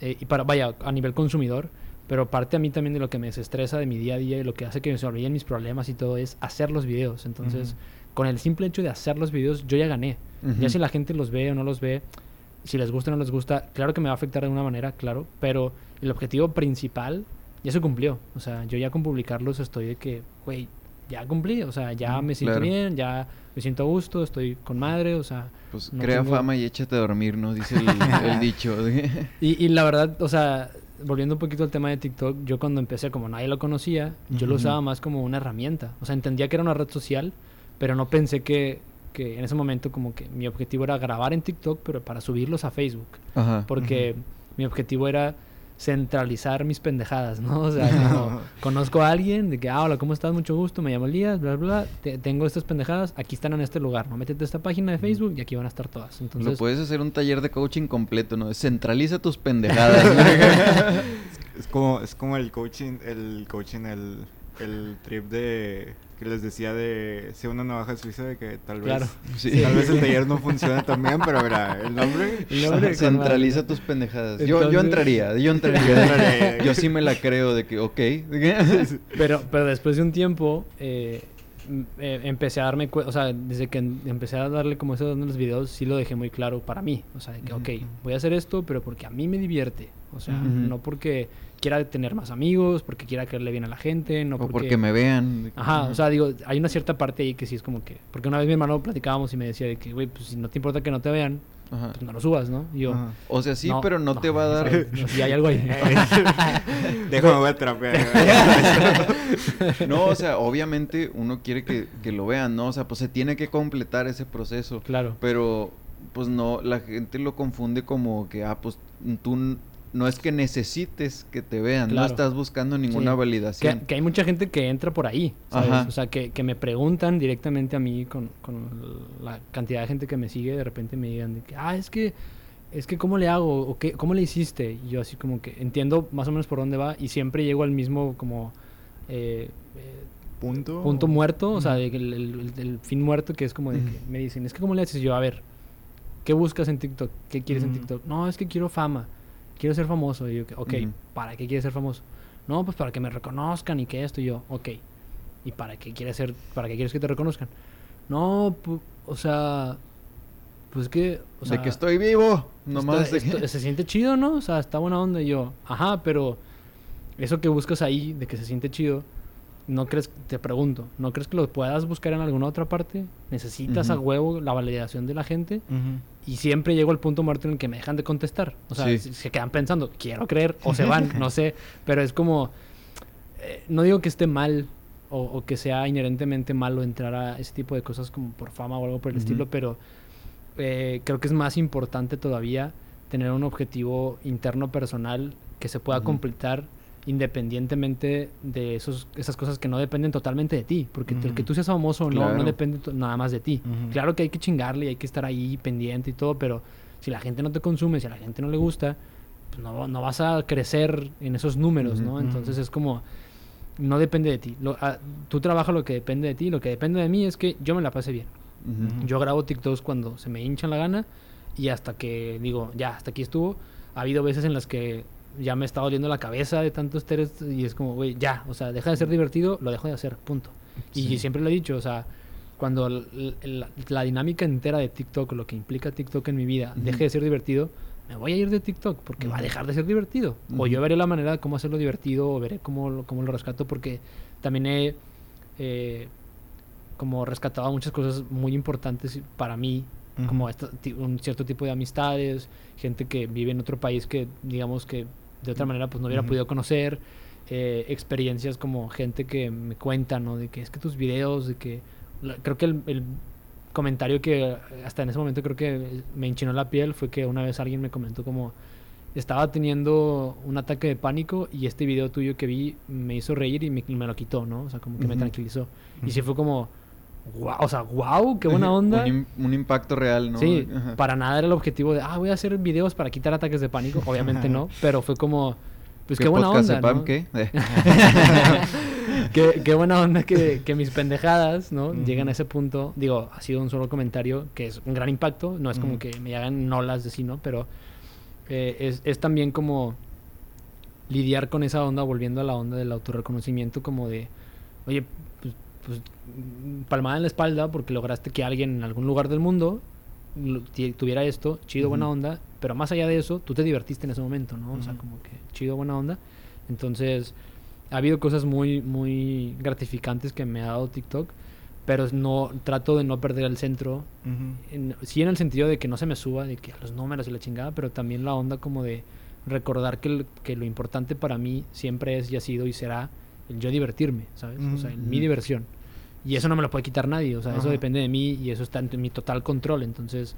[SPEAKER 2] eh, y para, vaya, a nivel consumidor, pero parte a mí también de lo que me desestresa de mi día a día y lo que hace que se olviden mis problemas y todo es hacer los videos. Entonces, con el simple hecho de hacer los videos, yo ya gané. Ya si la gente los ve o no los ve, si les gusta o no les gusta, claro que me va a afectar de una manera, claro, pero el objetivo principal ya se cumplió. O sea, yo ya con publicarlos estoy de que, güey, ya cumplí, o sea, ya
[SPEAKER 1] Ujú,
[SPEAKER 2] me siento
[SPEAKER 3] claro.
[SPEAKER 2] bien, ya me siento a gusto, estoy con madre, o sea,
[SPEAKER 3] Pues
[SPEAKER 2] no
[SPEAKER 3] crea
[SPEAKER 2] tengo-
[SPEAKER 3] fama y échate a dormir, ¿no? Dice el, el dicho.
[SPEAKER 2] Y, y la verdad, o sea, volviendo un poquito al tema de TikTok, yo cuando empecé, como nadie lo conocía, yo lo usaba más como una herramienta. O sea, entendía que era una red social, pero no pensé que, que en ese momento como que mi objetivo era grabar en TikTok, pero para subirlos a Facebook.
[SPEAKER 3] Ajá.
[SPEAKER 2] Porque mi objetivo era centralizar mis pendejadas, ¿no? O sea, como conozco a alguien de que, ah, hola, ¿cómo estás? Mucho gusto, me llamo Elías, bla, bla, bla, te- tengo estas pendejadas, aquí están en este lugar, ¿no? Métete a esta página de Facebook y aquí van a estar todas.
[SPEAKER 3] Lo
[SPEAKER 2] Entonces,
[SPEAKER 3] puedes hacer un taller de coaching completo, ¿no? Centraliza tus pendejadas. ¿no?
[SPEAKER 1] Es como, es como el coaching, el coaching, el, el trip de que les decía de ser una navaja suiza de que tal vez.
[SPEAKER 3] Sí.
[SPEAKER 1] tal vez el taller no funciona también, pero mira, el nombre
[SPEAKER 2] El nombre
[SPEAKER 3] Centraliza tus pendejadas. Yo, yo entraría, yo
[SPEAKER 1] Yo
[SPEAKER 3] entraría. yo sí me la creo de que, ok.
[SPEAKER 2] Pero, pero después de un tiempo, eh, eh, empecé a darme cuenta, o sea, desde que empecé a darle como eso en los videos, sí lo dejé muy claro para mí. O sea, de que,
[SPEAKER 1] Ujú.
[SPEAKER 2] ok, voy a hacer esto, pero porque a mí me divierte. O sea, no porque quiera tener más amigos, porque quiera caerle bien a la gente, no
[SPEAKER 3] o
[SPEAKER 2] porque...
[SPEAKER 3] porque me vean.
[SPEAKER 2] Ajá, o sea, digo, hay una cierta parte ahí que sí es como que... Porque una vez mi hermano platicábamos y me decía de que, güey, pues si no te importa que no te vean,
[SPEAKER 3] Ajá.
[SPEAKER 2] pues no lo subas, ¿no? Y yo...
[SPEAKER 1] Ajá.
[SPEAKER 3] O sea, sí, pero no, te va a dar.
[SPEAKER 2] No, sí, hay algo ahí.
[SPEAKER 1] Déjame voy a trapear.
[SPEAKER 3] No, o sea, obviamente uno quiere que, que lo vean, ¿no? O sea, pues se tiene que completar ese proceso.
[SPEAKER 2] claro.
[SPEAKER 3] Pero, pues no, la gente lo confunde como que, ah, pues tú no es que necesites que te vean, no estás buscando ninguna
[SPEAKER 2] Sí.
[SPEAKER 3] validación.
[SPEAKER 2] Que, que hay mucha gente que entra por ahí, ¿sabes?
[SPEAKER 3] Ajá.
[SPEAKER 2] O sea, que, que me preguntan directamente a mí con, con la cantidad de gente que me sigue, de repente me digan de que, ah, es que, es que ¿cómo le hago? ¿O qué, ¿Cómo le hiciste? Y yo así como que entiendo más o menos por dónde va y siempre llego al mismo como eh, eh,
[SPEAKER 1] Punto.
[SPEAKER 2] punto muerto, o sea, el, el- el fin muerto que es como de que me dicen, es que ¿cómo le haces? Y yo, a ver, ¿qué buscas en TikTok? ¿Qué quieres en. TikTok? No, es que quiero fama, quiero ser famoso. Y yo, ok,
[SPEAKER 3] Ujú.
[SPEAKER 2] ¿para qué quieres ser famoso? No, pues para que me reconozcan y que esto y yo, ok. ¿Y para qué quieres ser, para qué quieres que te reconozcan? No, o sea, pues que, o sea,
[SPEAKER 3] de que estoy vivo, nomás.
[SPEAKER 2] está-
[SPEAKER 3] de que-
[SPEAKER 2] esto- se siente chido, ¿no? O sea, está buena onda. Y yo, ajá, pero eso que buscas ahí, de que se siente chido, ¿no crees, te pregunto, ¿no crees que lo puedas buscar en alguna otra parte? ¿Necesitas a huevo la validación de la gente? Y siempre llego al punto muerto en el que me dejan de contestar. O sea,
[SPEAKER 3] Sí.
[SPEAKER 2] se, quedan pensando, quiero creer, o se van, no sé. Pero es como, eh, no digo que esté mal o, o que sea inherentemente malo entrar a ese tipo de cosas como por fama o algo por el estilo, pero eh, creo que es más importante todavía tener un objetivo interno personal que se pueda completar independientemente de esos, esas cosas que no dependen totalmente de ti. Porque el
[SPEAKER 1] Ujú.
[SPEAKER 2] que tú seas famoso o no,
[SPEAKER 3] Claro.
[SPEAKER 2] no depende to- nada más de ti.
[SPEAKER 1] Ujú.
[SPEAKER 2] Claro que hay que chingarle y hay que estar ahí pendiente y todo, pero si la gente no te consume, si a la gente no le gusta, pues no, no vas a crecer en esos números, ¿no?
[SPEAKER 3] Ujú.
[SPEAKER 2] Entonces es como, no depende de ti. Lo, ah, tú trabajas lo que depende de ti, lo que depende de mí es que yo me la pase bien. Yo grabo TikToks cuando se me hinchan la gana y hasta que digo, ya, hasta aquí estuvo. Ha habido veces en las que ya me está doliendo la cabeza de tantos teres y es como, güey, ya, o sea, deja de ser divertido, lo dejo de hacer, punto. Y
[SPEAKER 3] Sí.
[SPEAKER 2] siempre lo he dicho, o sea, cuando la, la dinámica entera de TikTok, lo que implica TikTok en mi vida,
[SPEAKER 3] Ujú.
[SPEAKER 2] deje de ser divertido, me voy a ir de TikTok porque va a dejar de ser divertido. O
[SPEAKER 3] Ujú.
[SPEAKER 2] yo veré la manera de cómo hacerlo divertido o veré cómo, lo- cómo lo rescato porque también he eh, como rescatado muchas cosas muy importantes para mí,
[SPEAKER 1] Ujú.
[SPEAKER 2] como esta- un cierto tipo de amistades, gente que vive en otro país que digamos que de otra manera pues no hubiera
[SPEAKER 1] Ujú.
[SPEAKER 2] podido conocer, eh, experiencias como gente que me cuenta, ¿no? De que es que tus videos, de que la- creo que el, el comentario que hasta en ese momento creo que me enchinó la piel fue que una vez alguien me comentó como estaba teniendo un ataque de pánico y este video tuyo que vi me hizo reír y me, me lo quitó, ¿no? O sea, como que me
[SPEAKER 3] Ujú.
[SPEAKER 2] tranquilizó. Y sí fue como, wow, o sea, wow, qué buena onda.
[SPEAKER 3] un, im- un impacto real, ¿no?
[SPEAKER 2] Sí,
[SPEAKER 3] Ajá.
[SPEAKER 2] para nada era el objetivo de, ah, voy a hacer videos para quitar ataques de pánico. Obviamente no, pero fue como, pues qué, buena onda, ¿no?
[SPEAKER 3] qué? Eh.
[SPEAKER 2] qué, qué buena onda que, que mis pendejadas, ¿no? Llegan a ese punto. Digo, ha sido un solo comentario que es un gran impacto. No es como que me hagan nolas de sí, ¿no? Pero eh, es, es también como lidiar con esa onda, volviendo a la onda del autorreconocimiento, como de, oye, pues, palmada en la espalda porque lograste que alguien en algún lugar del mundo tuviera esto, chido, buena onda, pero más allá de eso, tú te divertiste en ese momento, ¿no? O sea, como que chido, buena onda. Entonces, ha habido cosas muy, muy gratificantes que me ha dado TikTok, pero no trato de no perder el centro. En- sí, en el sentido de que no se me suba, de que los números y la chingada, pero también la onda como de recordar que, el- que lo importante para mí siempre es y ha sido y será el yo divertirme, ¿sabes? O sea, mi diversión. Y eso no me lo puede quitar nadie, o sea, eso depende de mí y eso está en mi total control. Entonces,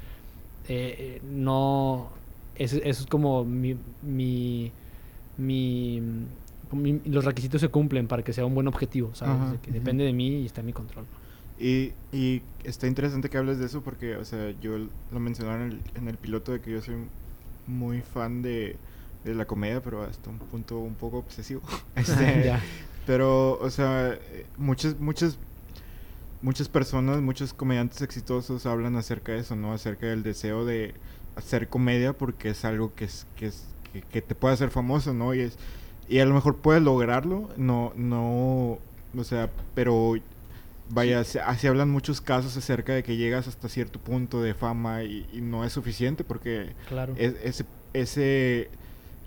[SPEAKER 2] eh, eh, no. Eso, eso es como mi. mi, mi- mi- los requisitos se cumplen para que sea un buen objetivo, ¿sabes?
[SPEAKER 1] Ajá,
[SPEAKER 2] De que
[SPEAKER 1] ujú.
[SPEAKER 2] depende de mí y está en mi control.
[SPEAKER 1] Y, y está interesante que hables de eso porque, o sea, yo lo mencionaba en el, en el piloto de que yo soy muy fan de, de la comedia, pero hasta un punto un poco obsesivo. Este. Pero, o sea, eh, muchas, muchas, muchas personas, muchos comediantes exitosos hablan acerca de eso, ¿no? Acerca del deseo de hacer comedia porque es algo que es, que es, que, que te puede hacer famoso, ¿no? Y es, y a lo mejor puedes lograrlo, no, no, o sea, pero vaya, se- así hablan muchos casos acerca de que llegas hasta cierto punto de fama y, y no es suficiente porque
[SPEAKER 2] Claro.
[SPEAKER 1] es- ese, ese,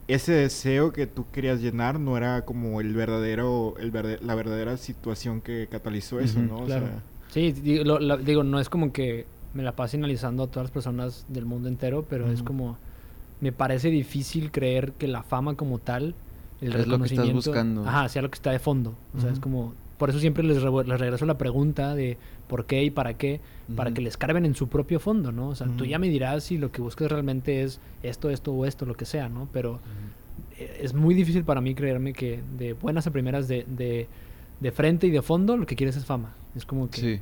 [SPEAKER 1] ese deseo que tú querías llenar no era como el verdadero, el verde- la verdadera situación que catalizó eso, ¿no? O
[SPEAKER 2] claro.
[SPEAKER 1] sea,
[SPEAKER 2] Sí, digo, lo- la- digo, no es como que me la pase analizando a todas las personas del mundo entero, pero es como me parece difícil creer que la fama como tal, el
[SPEAKER 3] Es lo que estás
[SPEAKER 2] reconocimiento,
[SPEAKER 3] buscando.
[SPEAKER 2] ajá, sea lo que está de fondo. O sea, es como por eso siempre les, revu- les regreso la pregunta de por qué y para qué, para que les carben en su propio fondo, ¿no? O sea, tú
[SPEAKER 1] Ujú.
[SPEAKER 2] ya me dirás si lo que buscas realmente es esto, esto o esto, lo que sea, ¿no? Pero eh, es muy difícil para mí creerme que de buenas a primeras, de, de, de frente y de fondo, lo que quieres es fama. Es como que,
[SPEAKER 3] Sí.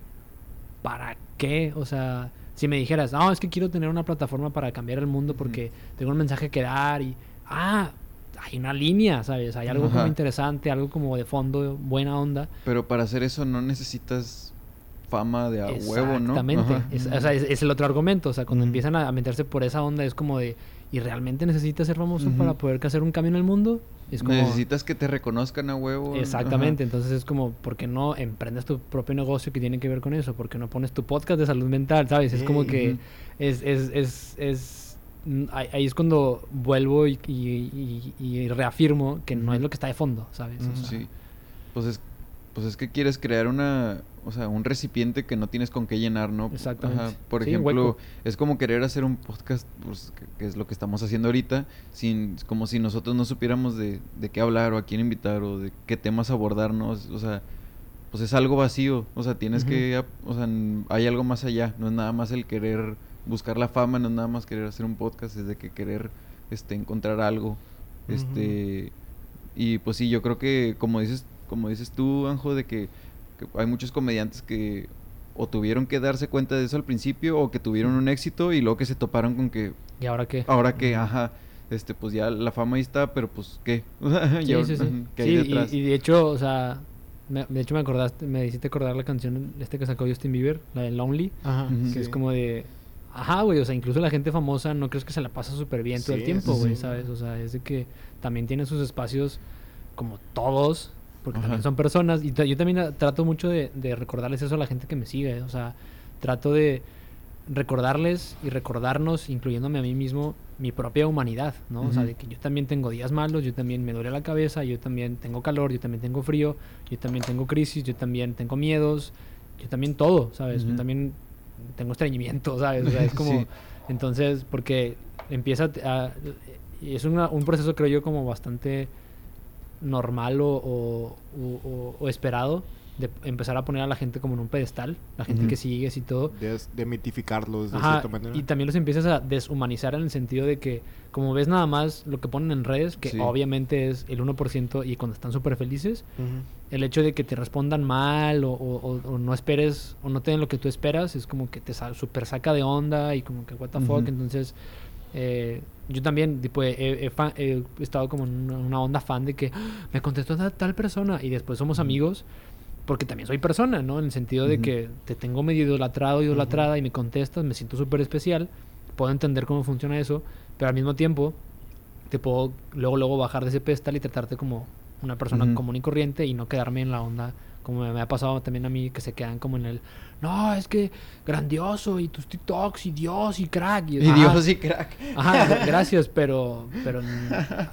[SPEAKER 2] ¿para qué? O sea, si me dijeras, no, es que quiero tener una plataforma para cambiar el mundo porque tengo un mensaje que dar y, ah, hay una línea, ¿sabes? Hay algo como interesante, algo como de fondo, buena onda.
[SPEAKER 3] Pero para hacer eso no necesitas fama de a huevo, ¿no?
[SPEAKER 2] Exactamente. Es, o sea, es, es el otro argumento. O sea, cuando empiezan a, meterse por esa onda, es como de, ¿y realmente necesitas ser famoso para poder hacer un cambio en el mundo? Es como,
[SPEAKER 3] Necesitas que te reconozcan a huevo.
[SPEAKER 2] Exactamente, entonces es como, ¿por qué no emprendes tu propio negocio que tiene que ver con eso? ¿Por qué no pones tu podcast de salud mental? ¿Sabes? Es como que
[SPEAKER 3] Ujú.
[SPEAKER 2] es, es, es, es- mm, ahí es cuando vuelvo y, y- y- y reafirmo que no es lo que está de fondo, ¿sabes? O
[SPEAKER 1] Ujú.
[SPEAKER 2] sea,
[SPEAKER 3] Sí. Pues es, pues es que quieres crear una, o sea, un recipiente que no tienes con qué llenar, ¿no?
[SPEAKER 2] Exactamente.
[SPEAKER 3] Por
[SPEAKER 2] Sí,
[SPEAKER 3] ejemplo,
[SPEAKER 2] hueco.
[SPEAKER 3] es como querer hacer un podcast, pues, que, que es lo que estamos haciendo ahorita, sin, como si nosotros no supiéramos de, de qué hablar o a quién invitar o de qué temas abordarnos, o sea, pues es algo vacío, o sea, tienes que, o sea, hay algo más allá, no es nada más el querer buscar la fama no es nada más querer hacer un podcast, es de que querer este, encontrar algo. Este, y pues sí, yo creo que como dices, como dices tú, Anjo, de que, que hay muchos comediantes que o tuvieron que darse cuenta de eso al principio o que tuvieron un éxito y luego que se toparon con que
[SPEAKER 2] ¿Y ahora qué?
[SPEAKER 3] ahora que, ajá, este pues ya la fama ahí está, pero pues qué?
[SPEAKER 2] Sí, sí, sí.
[SPEAKER 3] ¿qué hay
[SPEAKER 2] Sí, y-
[SPEAKER 3] detrás?
[SPEAKER 2] y, de hecho, o sea, me- de hecho me acordaste, me hiciste acordar la canción este que sacó Justin Bieber, la de Lonely,
[SPEAKER 1] Ajá.
[SPEAKER 2] Que es como de, ajá, güey, o sea, incluso la gente famosa no crees que se la pasa súper bien todo el tiempo, güey,
[SPEAKER 1] sí.
[SPEAKER 2] ¿sabes? O sea, es de que también tiene sus espacios como todos, porque
[SPEAKER 3] Ajá.
[SPEAKER 2] también son personas, y yo también ah, trato mucho de, de recordarles eso a la gente que me sigue, o sea, trato de recordarles y recordarnos, incluyéndome a mí mismo, mi propia humanidad, ¿no? O sea, de que yo también tengo días malos, yo también me duele la cabeza, yo también tengo calor, yo también tengo frío, yo también tengo crisis, yo también tengo miedos, yo también todo, ¿sabes? Yo también tengo estreñimiento, ¿sabes? O sea, es como...
[SPEAKER 3] Sí.
[SPEAKER 2] Entonces, porque empieza a... es una- un proceso, creo yo, como bastante normal o, o- o- o- o esperado de empezar a poner a la gente como en un pedestal, la gente que sigues y todo.
[SPEAKER 1] De, de mitificarlos de
[SPEAKER 2] Ajá,
[SPEAKER 1] cierta manera.
[SPEAKER 2] y también los empiezas a deshumanizar en el sentido de que, como ves nada más lo que ponen en redes, que
[SPEAKER 3] Sí.
[SPEAKER 2] obviamente es el 1% y cuando están súper felices, el hecho de que te respondan mal o, o- o- o no esperes o no te den lo que tú esperas es como que te super saca de onda y como que what the fuck. Entonces, eh, yo también tipo, he, he he estado como en una, onda fan de que "Ah, me contestó ta- tal persona y después somos amigos porque también soy persona, ¿no? En el sentido de que te tengo medio idolatrado, idolatrada y me contestas, me siento súper especial, puedo entender cómo funciona eso, pero al mismo tiempo te puedo luego luego bajar de ese pedestal y tratarte como una persona común y corriente y no quedarme en la onda como me, ha pasado también a mí que se quedan como en el no es que grandioso y tus TikToks y Dios y crack y,
[SPEAKER 3] Y
[SPEAKER 2] ajá,
[SPEAKER 3] Dios y crack.
[SPEAKER 2] ajá, gra- gracias pero pero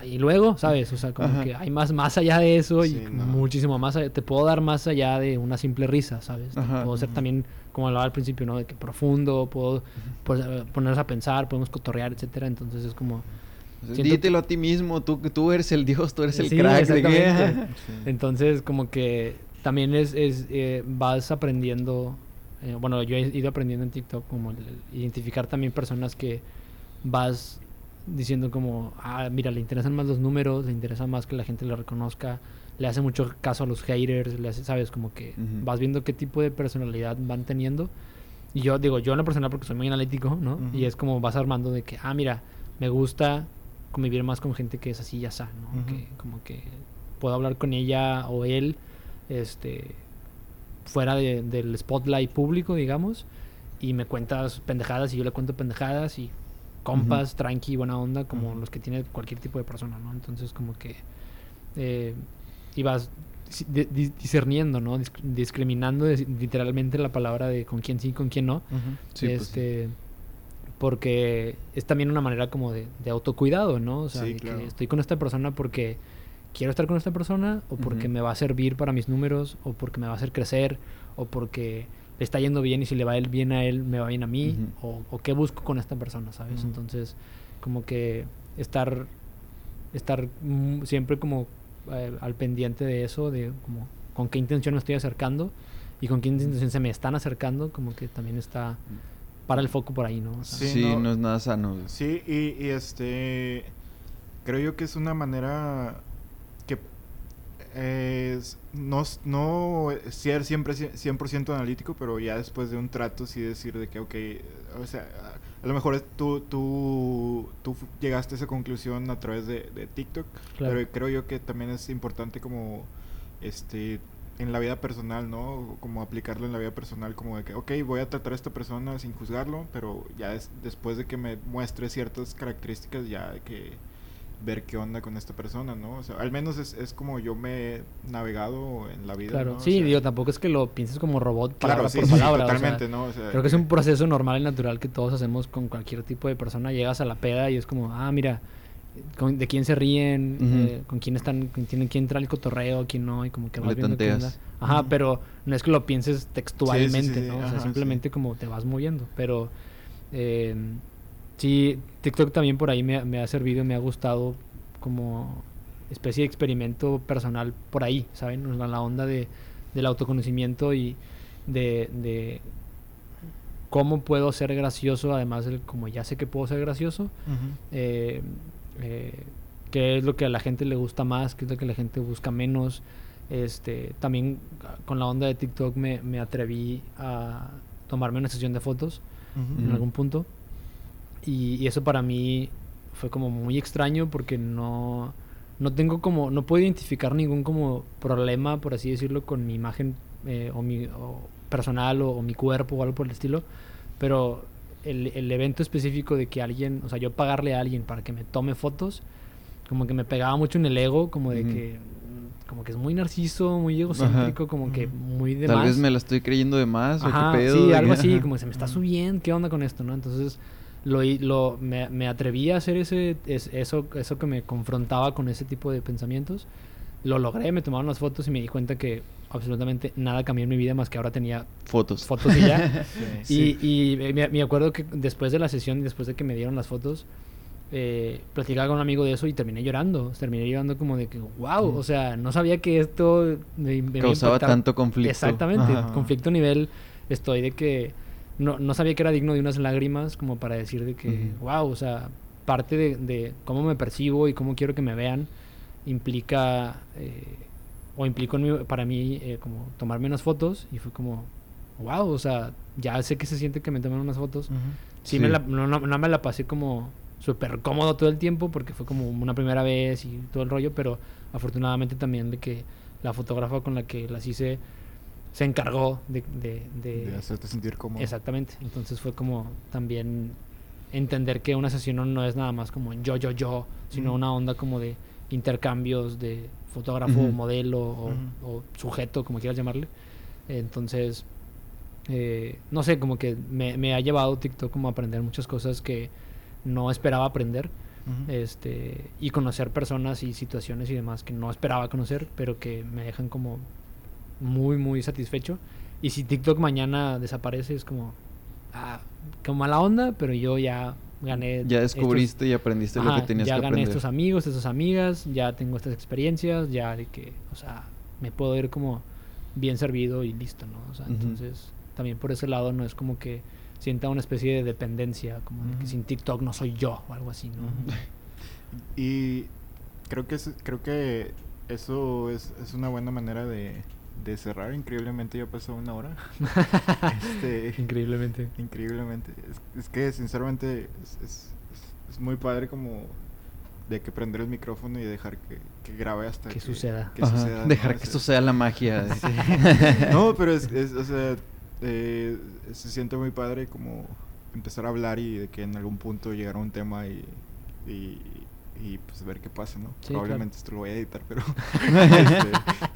[SPEAKER 2] y luego sabes o sea como
[SPEAKER 3] Ajá.
[SPEAKER 2] que hay más más allá de eso y
[SPEAKER 1] no.
[SPEAKER 2] muchísimo más allá- te puedo dar más allá de una simple risa sabes
[SPEAKER 3] Ajá.
[SPEAKER 2] puedo ser también como hablaba al principio no de que profundo puedo pues, eh, ponernos a pensar podemos cotorrear etcétera entonces es como Siento-
[SPEAKER 3] Dítelo a ti mismo, tú, tú eres el Dios, tú eres el
[SPEAKER 2] Sí,
[SPEAKER 3] crack. de que-
[SPEAKER 2] exactamente.
[SPEAKER 1] Sí.
[SPEAKER 2] Entonces, como que también es, es eh, vas aprendiendo, eh, bueno, yo he ido aprendiendo en TikTok como el- el identificar también personas que vas diciendo como, ah, mira, le interesan más los números, le interesa más que la gente lo reconozca, le hace mucho caso a los haters, le hace, sabes, como que
[SPEAKER 3] Ujú.
[SPEAKER 2] vas viendo qué tipo de personalidad van teniendo. Y yo digo, yo en la personal porque soy muy analítico, ¿no?
[SPEAKER 1] Ujú.
[SPEAKER 2] Y es como vas armando de que, ah, mira, me gusta convivir más con gente que es así y ya ¿no?
[SPEAKER 1] Ujú.
[SPEAKER 2] Que como que puedo hablar con ella o él, este, fuera de- del spotlight público, digamos, y me cuentas pendejadas y yo le cuento pendejadas y compas, tranqui, buena onda, como los que tiene cualquier tipo de persona, ¿no? Entonces como que eh, ibas discerniendo, ¿no? Disc- discriminando literalmente la palabra de con quién sí, con quién no.
[SPEAKER 1] Ujú.
[SPEAKER 3] Sí, pues sí.
[SPEAKER 2] Porque es también una manera como de, de autocuidado, ¿no? O sea,
[SPEAKER 1] Sí, claro.
[SPEAKER 2] que estoy con esta persona porque quiero estar con esta persona o porque me va a servir para mis números o porque me va a hacer crecer o porque le está yendo bien y si le va bien a él me va bien a mí o, o qué busco con esta persona, ¿sabes? Entonces, como que estar estar siempre como eh, al pendiente de eso, de como con qué intención me estoy acercando y con qué intención se me están acercando, como que también está para el foco por ahí, ¿no? O sea,
[SPEAKER 1] Sí,
[SPEAKER 3] Sí,
[SPEAKER 1] no-
[SPEAKER 3] no, es nada sano. güey.
[SPEAKER 1] Sí, y, y, este. Creo yo que es una manera que. Es, no, no ser siempre 100% analítico, pero ya después de un trato, sí decir de que, ok, o sea, a lo mejor tú, tú, tú llegaste a esa conclusión a través de, de TikTok,
[SPEAKER 2] Claro.
[SPEAKER 1] pero creo yo que también es importante como, este, en la vida personal, ¿no? Como aplicarlo en la vida personal, como de que, ok, voy a tratar a esta persona sin juzgarlo, pero ya es- después de que me muestre ciertas características, ya hay que ver qué onda con esta persona, ¿no? O sea, al menos es, es como yo me he navegado en la vida.
[SPEAKER 2] Claro, sí,
[SPEAKER 1] sea,
[SPEAKER 2] digo, tampoco es que lo pienses como robot palabra
[SPEAKER 1] Claro, sí,
[SPEAKER 2] por
[SPEAKER 1] sí,
[SPEAKER 2] palabra. o sea,
[SPEAKER 1] totalmente, ¿no? O sea,
[SPEAKER 2] creo que es un proceso normal y natural que todos hacemos con cualquier tipo de persona. Llegas a la peda y es como, ah, mira, con- de quién se ríen, eh, con quién están, con quién, quién entra el cotorreo, quién no, y como que vas
[SPEAKER 3] Le
[SPEAKER 2] viendo qué onda. Ajá, pero no es que lo pienses textualmente,
[SPEAKER 1] sí,
[SPEAKER 2] ¿no? O sea,
[SPEAKER 1] ajá,
[SPEAKER 2] simplemente como te vas moviendo. Pero eh, sí, TikTok también por ahí me, me ha servido, me ha gustado como especie de experimento personal por ahí, ¿saben? En la, la onda de, del autoconocimiento y de, de cómo puedo ser gracioso, además de como ya sé que puedo ser gracioso, eh, eh, qué es lo que a la gente le gusta más, qué es lo que la gente busca menos. Este, también con la onda de TikTok me, me atreví a tomarme una sesión de fotos
[SPEAKER 1] Ujú.
[SPEAKER 2] en
[SPEAKER 3] Ujú.
[SPEAKER 2] algún punto. Y, y eso para mí fue como muy extraño porque no, no tengo como, no puedo identificar ningún como problema, por así decirlo, con mi imagen eh, o mi o personal o, o mi cuerpo o algo por el estilo. Pero el, el evento específico de que alguien, o sea, yo pagarle a alguien para que me tome fotos, como que me pegaba mucho en el ego, como de que como que es muy narciso, muy egocéntrico, como que muy de
[SPEAKER 3] Tal
[SPEAKER 2] más.
[SPEAKER 3] vez me la estoy creyendo de más
[SPEAKER 2] Ajá,
[SPEAKER 3] o qué pedo.
[SPEAKER 2] Sí,
[SPEAKER 3] de
[SPEAKER 2] algo
[SPEAKER 3] que-
[SPEAKER 2] así,
[SPEAKER 3] ajá.
[SPEAKER 2] como se me está subiendo, ¿qué onda con esto, no? Entonces lo, lo me, me atreví a hacer ese es- eso eso que me confrontaba con ese tipo de pensamientos. Lo logré, me tomaron las fotos y me di cuenta que absolutamente nada cambió en mi vida más que ahora tenía
[SPEAKER 3] Fotos.
[SPEAKER 2] fotos y ya.
[SPEAKER 1] Sí.
[SPEAKER 2] Y, y me, me acuerdo que después de la sesión, después de que me dieron las fotos, eh, platicaba con un amigo de eso y terminé llorando. Terminé llorando como de que, wow, o sea, no sabía que esto me,
[SPEAKER 3] Causaba tanto conflicto.
[SPEAKER 2] Exactamente,
[SPEAKER 3] Ajá.
[SPEAKER 2] conflicto a nivel estoy de que no, no sabía que era digno de unas lágrimas como para decir de que, wow, o sea, parte de, de cómo me percibo y cómo quiero que me vean implica, eh, o implicó en para mí eh, como tomarme unas fotos y fue como, wow, o sea, ya sé que se siente que me tomen unas fotos.
[SPEAKER 1] Ujú.
[SPEAKER 2] Sí, Me la- no, no- no me la pasé como súper cómodo todo el tiempo porque fue como una primera vez y todo el rollo, pero afortunadamente también de que la fotógrafa con la que las hice se encargó de... de- de-
[SPEAKER 1] De hacerte sentir cómodo.
[SPEAKER 2] exactamente, entonces fue como también entender que una sesión no- es nada más como yo, yo, yo, sino una onda como de intercambios de fotógrafo,
[SPEAKER 3] Ujú.
[SPEAKER 2] modelo o,
[SPEAKER 1] Ujú.
[SPEAKER 2] o sujeto, como quieras llamarle. Entonces, eh, no sé, como que me, me ha llevado TikTok como a aprender muchas cosas que no esperaba aprender.
[SPEAKER 1] Ujú.
[SPEAKER 2] Este, y conocer personas y situaciones y demás que no esperaba conocer, pero que me dejan como muy, muy satisfecho. Y si TikTok mañana desaparece, es como, ah, como mala onda, pero yo ya gané.
[SPEAKER 3] Ya
[SPEAKER 2] estos-
[SPEAKER 3] descubriste y aprendiste lo que tenías
[SPEAKER 2] ya
[SPEAKER 3] que
[SPEAKER 2] gané
[SPEAKER 3] aprender.
[SPEAKER 2] estos amigos, estas amigas, ya tengo estas experiencias, ya de que, o sea, me puedo ir como bien servido y listo, ¿no? O sea, entonces, también por ese lado no es como que sienta una especie de dependencia, como de que sin TikTok no soy yo o algo así, ¿no?
[SPEAKER 1] Y creo que es- creo que eso es, es una buena manera de, de cerrar. Increíblemente ya pasó una hora. Este,
[SPEAKER 2] Increíblemente.
[SPEAKER 1] increíblemente. Es, es que sinceramente es, es- es- es muy padre como de que prender el micrófono y dejar que, que grabe hasta
[SPEAKER 2] Que suceda.
[SPEAKER 1] que suceda, ¿no?
[SPEAKER 3] Dejar que
[SPEAKER 1] Ese-
[SPEAKER 3] esto sea la magia.
[SPEAKER 1] no, pero es, es- o sea, eh, se siente muy padre como empezar a hablar y de que en algún punto llegar a un tema y, y, y, pues ver qué pasa, ¿no?
[SPEAKER 2] Sí,
[SPEAKER 1] Probablemente esto lo voy a editar, pero este,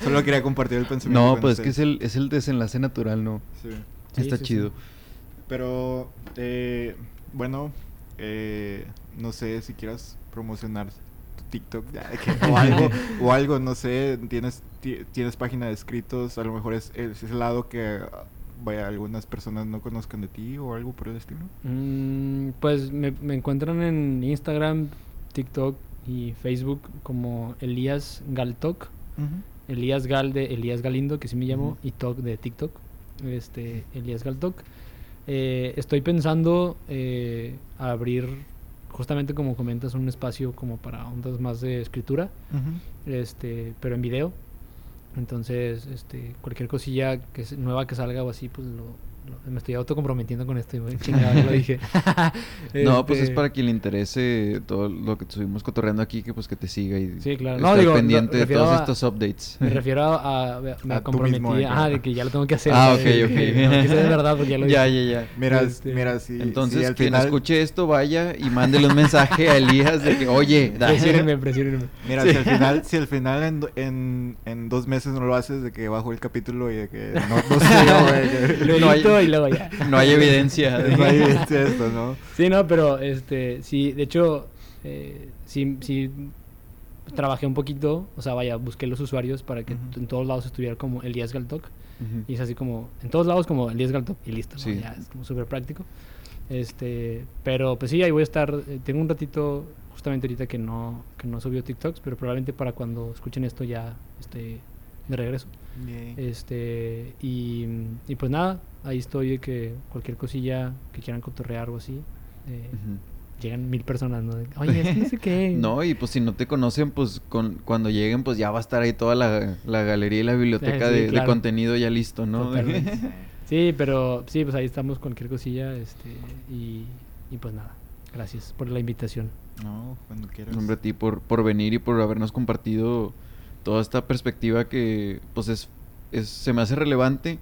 [SPEAKER 1] solo quería compartir el pensamiento.
[SPEAKER 3] No, pues es que es el, es el desenlace natural, ¿no?
[SPEAKER 1] Sí.
[SPEAKER 2] Sí,
[SPEAKER 3] Está
[SPEAKER 2] sí, sí.
[SPEAKER 3] chido.
[SPEAKER 1] Pero, eh, bueno, eh, no sé si quieras promocionar tu TikTok ya, de que- o algo, o algo, no sé, tienes, ti- tienes página de escritos, a lo mejor es, es el lado que ah, vaya, algunas personas no conozcan de ti o algo por el estilo.
[SPEAKER 2] Mm, pues me, me encuentran en Instagram, TikTok y Facebook como Elías Galtok. Elías Gal de Elías Galindo, que sí me llamo, y Tok de TikTok. Este, Elías Galtok. Eh, estoy pensando eh, abrir, justamente como comentas, un espacio como para ondas más de escritura, este, pero en video. Entonces, este, cualquier cosilla que nueva que salga o así, pues lo- me estoy autocomprometiendo con esto. lo dije.
[SPEAKER 3] No, pues es
[SPEAKER 2] Este,
[SPEAKER 3] para quien le interese todo lo que estuvimos cotorreando aquí, que pues que te siga y
[SPEAKER 2] Sí, claro.
[SPEAKER 3] estar
[SPEAKER 2] No, digo,
[SPEAKER 3] pendiente
[SPEAKER 2] me
[SPEAKER 3] de
[SPEAKER 2] refiero
[SPEAKER 3] todos
[SPEAKER 2] a-
[SPEAKER 3] estos updates.
[SPEAKER 2] Me refiero a, a- me
[SPEAKER 1] A
[SPEAKER 2] comprometí,
[SPEAKER 1] mismo, de que-
[SPEAKER 2] ajá, de que ya lo tengo que hacer.
[SPEAKER 3] Ah, ok, ok.
[SPEAKER 2] no, de verdad, porque ya lo
[SPEAKER 3] ya,
[SPEAKER 2] dije.
[SPEAKER 3] ya, ya.
[SPEAKER 1] Mira,
[SPEAKER 2] Este,
[SPEAKER 1] mira, si,
[SPEAKER 3] Entonces,
[SPEAKER 1] si al
[SPEAKER 3] quien
[SPEAKER 1] final,
[SPEAKER 3] escuche esto, vaya y mándele un mensaje a Elías de que, oye, da-
[SPEAKER 2] Presiónenme, presiónenme.
[SPEAKER 1] Mira,
[SPEAKER 3] Sí.
[SPEAKER 1] si al final, si al final en, en, en dos meses no lo haces, de que bajo el capítulo y de que no, no sé, güey,
[SPEAKER 3] No
[SPEAKER 2] y luego ya.
[SPEAKER 3] no hay evidencia. de-
[SPEAKER 1] no hay evidencia de esto, ¿no?
[SPEAKER 2] Sí, no, pero este, sí, de hecho, eh, sí, sí trabajé un poquito, o sea, vaya, busqué los usuarios para que en todos lados estuviera como Elías Galtok.
[SPEAKER 3] Ujú.
[SPEAKER 2] Y es así como, en todos lados como Elías Galtok y listo, ¿no?
[SPEAKER 3] Sí.
[SPEAKER 2] Ya es como súper práctico. Este, pero pues sí, ahí voy a estar, eh, tengo un ratito justamente ahorita que no, que no subió TikToks, pero probablemente para cuando escuchen esto ya esté de regreso. Este, y, y pues nada, ahí estoy de que cualquier cosilla que quieran cotorrear o así. eh. Llegan mil personas, ¿no? De, Oye, es que no sé qué.
[SPEAKER 3] No, y pues si no te conocen, pues con, cuando lleguen, pues ya va a estar ahí toda la, la galería y la biblioteca
[SPEAKER 2] sí,
[SPEAKER 3] de, de contenido ya listo, ¿no?
[SPEAKER 2] Sí, pero sí, pues ahí estamos cualquier cosilla, este, y, y pues nada, gracias por la invitación.
[SPEAKER 1] No, cuando quieras.
[SPEAKER 3] Hombre, a ti por, por venir y por habernos compartido toda esta perspectiva que pues es, es- se me hace relevante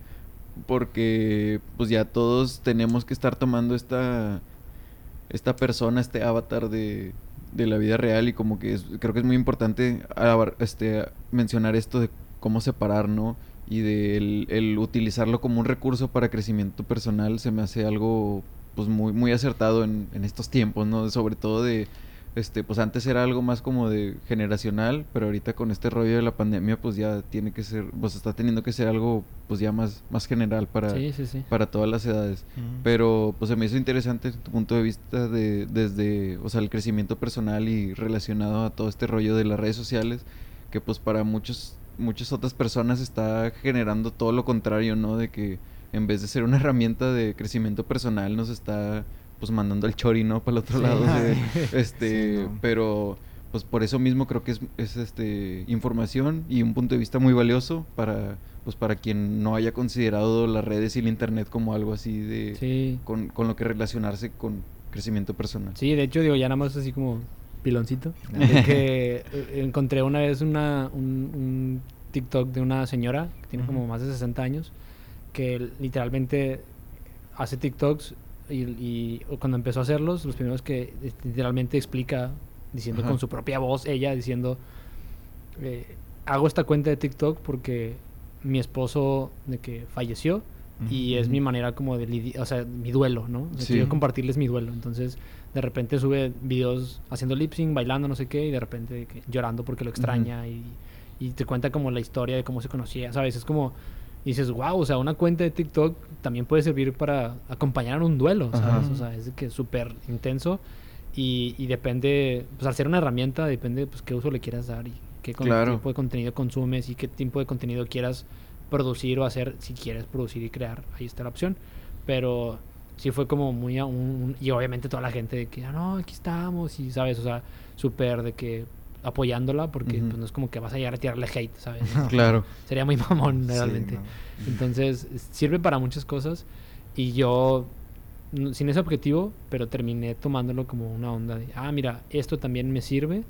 [SPEAKER 3] porque pues ya todos tenemos que estar tomando esta esta persona, este avatar de, de la vida real y como que creo que es muy importante este mencionar esto de cómo separar, ¿no? Y de el, el utilizarlo como un recurso para crecimiento personal se me hace algo pues muy muy acertado en, en estos tiempos, ¿no? Sobre todo de este pues antes era algo más como de generacional, pero ahorita con este rollo de la pandemia pues ya tiene que ser pues está teniendo que ser algo pues ya más más general para
[SPEAKER 2] Sí, sí, sí.
[SPEAKER 3] para todas las edades.
[SPEAKER 1] Mm.
[SPEAKER 3] Pero pues se me hizo interesante tu punto de vista de desde, o sea, el crecimiento personal y relacionado a todo este rollo de las redes sociales, que pues para muchos muchas otras personas está generando todo lo contrario, ¿no? De que en vez de ser una herramienta de crecimiento personal nos está pues mandando el chori, ¿no? Para el otro
[SPEAKER 2] Sí.
[SPEAKER 3] lado. de- este,
[SPEAKER 1] Sí, no.
[SPEAKER 3] pero pues por eso mismo creo que es, es este información y un punto de vista muy valioso para pues para quien no haya considerado las redes y el internet como algo así de
[SPEAKER 2] Sí.
[SPEAKER 3] con, con lo que relacionarse con crecimiento personal.
[SPEAKER 2] Sí, de hecho, digo, ya nada más así como piloncito. que eh, encontré una vez una, un, un TikTok de una señora que tiene como más de 60 años, que literalmente hace TikToks y, y cuando empezó a hacerlos, los primeros que eh, literalmente explica, diciendo
[SPEAKER 3] Ajá.
[SPEAKER 2] con su propia voz, ella diciendo, eh, hago esta cuenta de TikTok porque mi esposo de que falleció y es mi manera como de o sea, mi duelo, ¿no? O sea,
[SPEAKER 3] Sí.
[SPEAKER 2] Quiero compartirles mi duelo. Entonces, de repente sube videos haciendo lip sync, bailando, no sé qué, y de repente que llorando porque lo extraña y, y te cuenta como la historia de cómo se conocía, ¿sabes? Es como, y dices, wow, o sea, una cuenta de TikTok también puede servir para acompañar un duelo, ¿sabes?
[SPEAKER 3] Ajá.
[SPEAKER 2] O sea, es que súper intenso y, y depende, pues al ser una herramienta, depende, pues, qué uso le quieras dar y qué
[SPEAKER 3] Claro.
[SPEAKER 2] tipo de contenido consumes y qué tipo de contenido quieras producir o hacer si quieres producir y crear. Ahí está la opción. Pero sí fue como muy... a un- un- y obviamente toda la gente de que, ah, no, aquí estamos y, ¿sabes? O sea, súper de que apoyándola porque pues, no es como que vas a llegar a tirarle hate, ¿sabes?
[SPEAKER 3] Claro.
[SPEAKER 2] Sería muy mamón
[SPEAKER 1] Sí,
[SPEAKER 2] realmente.
[SPEAKER 1] no.
[SPEAKER 2] Entonces, es- sirve para muchas cosas y yo, sin ese objetivo, pero terminé tomándolo como una onda de, ah, mira, esto también me sirve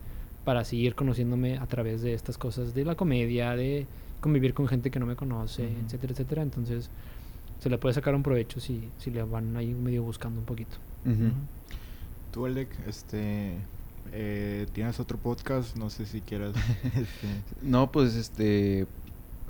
[SPEAKER 2] para seguir conociéndome a través de estas cosas de la comedia, de convivir con gente que no me conoce, etcétera, etcétera. Entonces, se le puede sacar un provecho si, si le van ahí medio buscando un poquito.
[SPEAKER 3] Ujú.
[SPEAKER 1] Tú, Alec, este, eh, tienes otro podcast, no sé si quieras.
[SPEAKER 3] No, pues este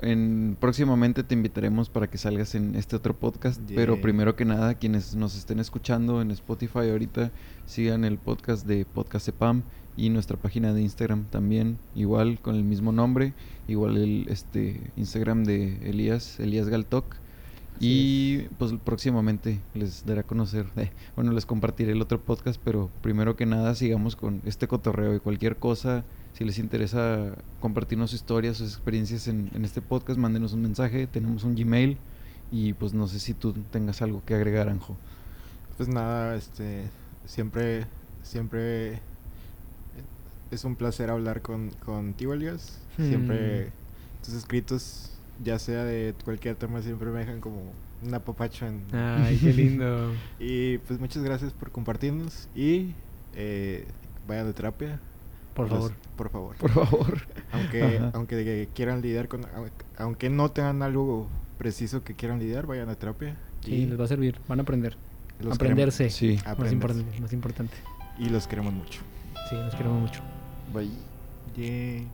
[SPEAKER 3] en próximamente te invitaremos para que salgas en este otro podcast, pero primero que nada quienes nos estén escuchando en Spotify ahorita sigan el podcast de Podcast Epam y nuestra página de Instagram también igual con el mismo nombre, igual el este Instagram de Elías, Elías Galtok. Y pues próximamente les daré a conocer, eh, bueno, les compartiré el otro podcast, pero primero que nada sigamos con este cotorreo y cualquier cosa, si les interesa compartirnos sus historias, sus experiencias en, en este podcast, mándenos un mensaje, tenemos un Gmail y pues no sé si tú tengas algo que agregar, Anjo.
[SPEAKER 1] Pues nada, este, siempre, siempre es un placer hablar con, contigo, Elias. Siempre
[SPEAKER 2] Hmm.
[SPEAKER 1] tus escritos, ya sea de cualquier tema, siempre me dejan como un apapacho en...
[SPEAKER 2] Ay, qué lindo.
[SPEAKER 1] Y pues muchas gracias por compartirnos y eh, vayan de terapia.
[SPEAKER 2] Por
[SPEAKER 1] Los-
[SPEAKER 2] favor.
[SPEAKER 1] Por favor.
[SPEAKER 3] Por favor.
[SPEAKER 1] Aunque,
[SPEAKER 3] Ajá.
[SPEAKER 1] aunque de- quieran lidiar con... au- Aunque no tengan algo preciso que quieran lidiar, vayan a terapia.
[SPEAKER 2] Sí, les va a servir. Van a aprender.
[SPEAKER 1] los
[SPEAKER 2] Aprenderse.
[SPEAKER 3] Sí.
[SPEAKER 2] Más
[SPEAKER 1] Aprenderse.
[SPEAKER 2] importante, más importante.
[SPEAKER 1] y los queremos mucho.
[SPEAKER 2] Sí, nos queremos mucho.
[SPEAKER 3] Bye.
[SPEAKER 1] Yeah.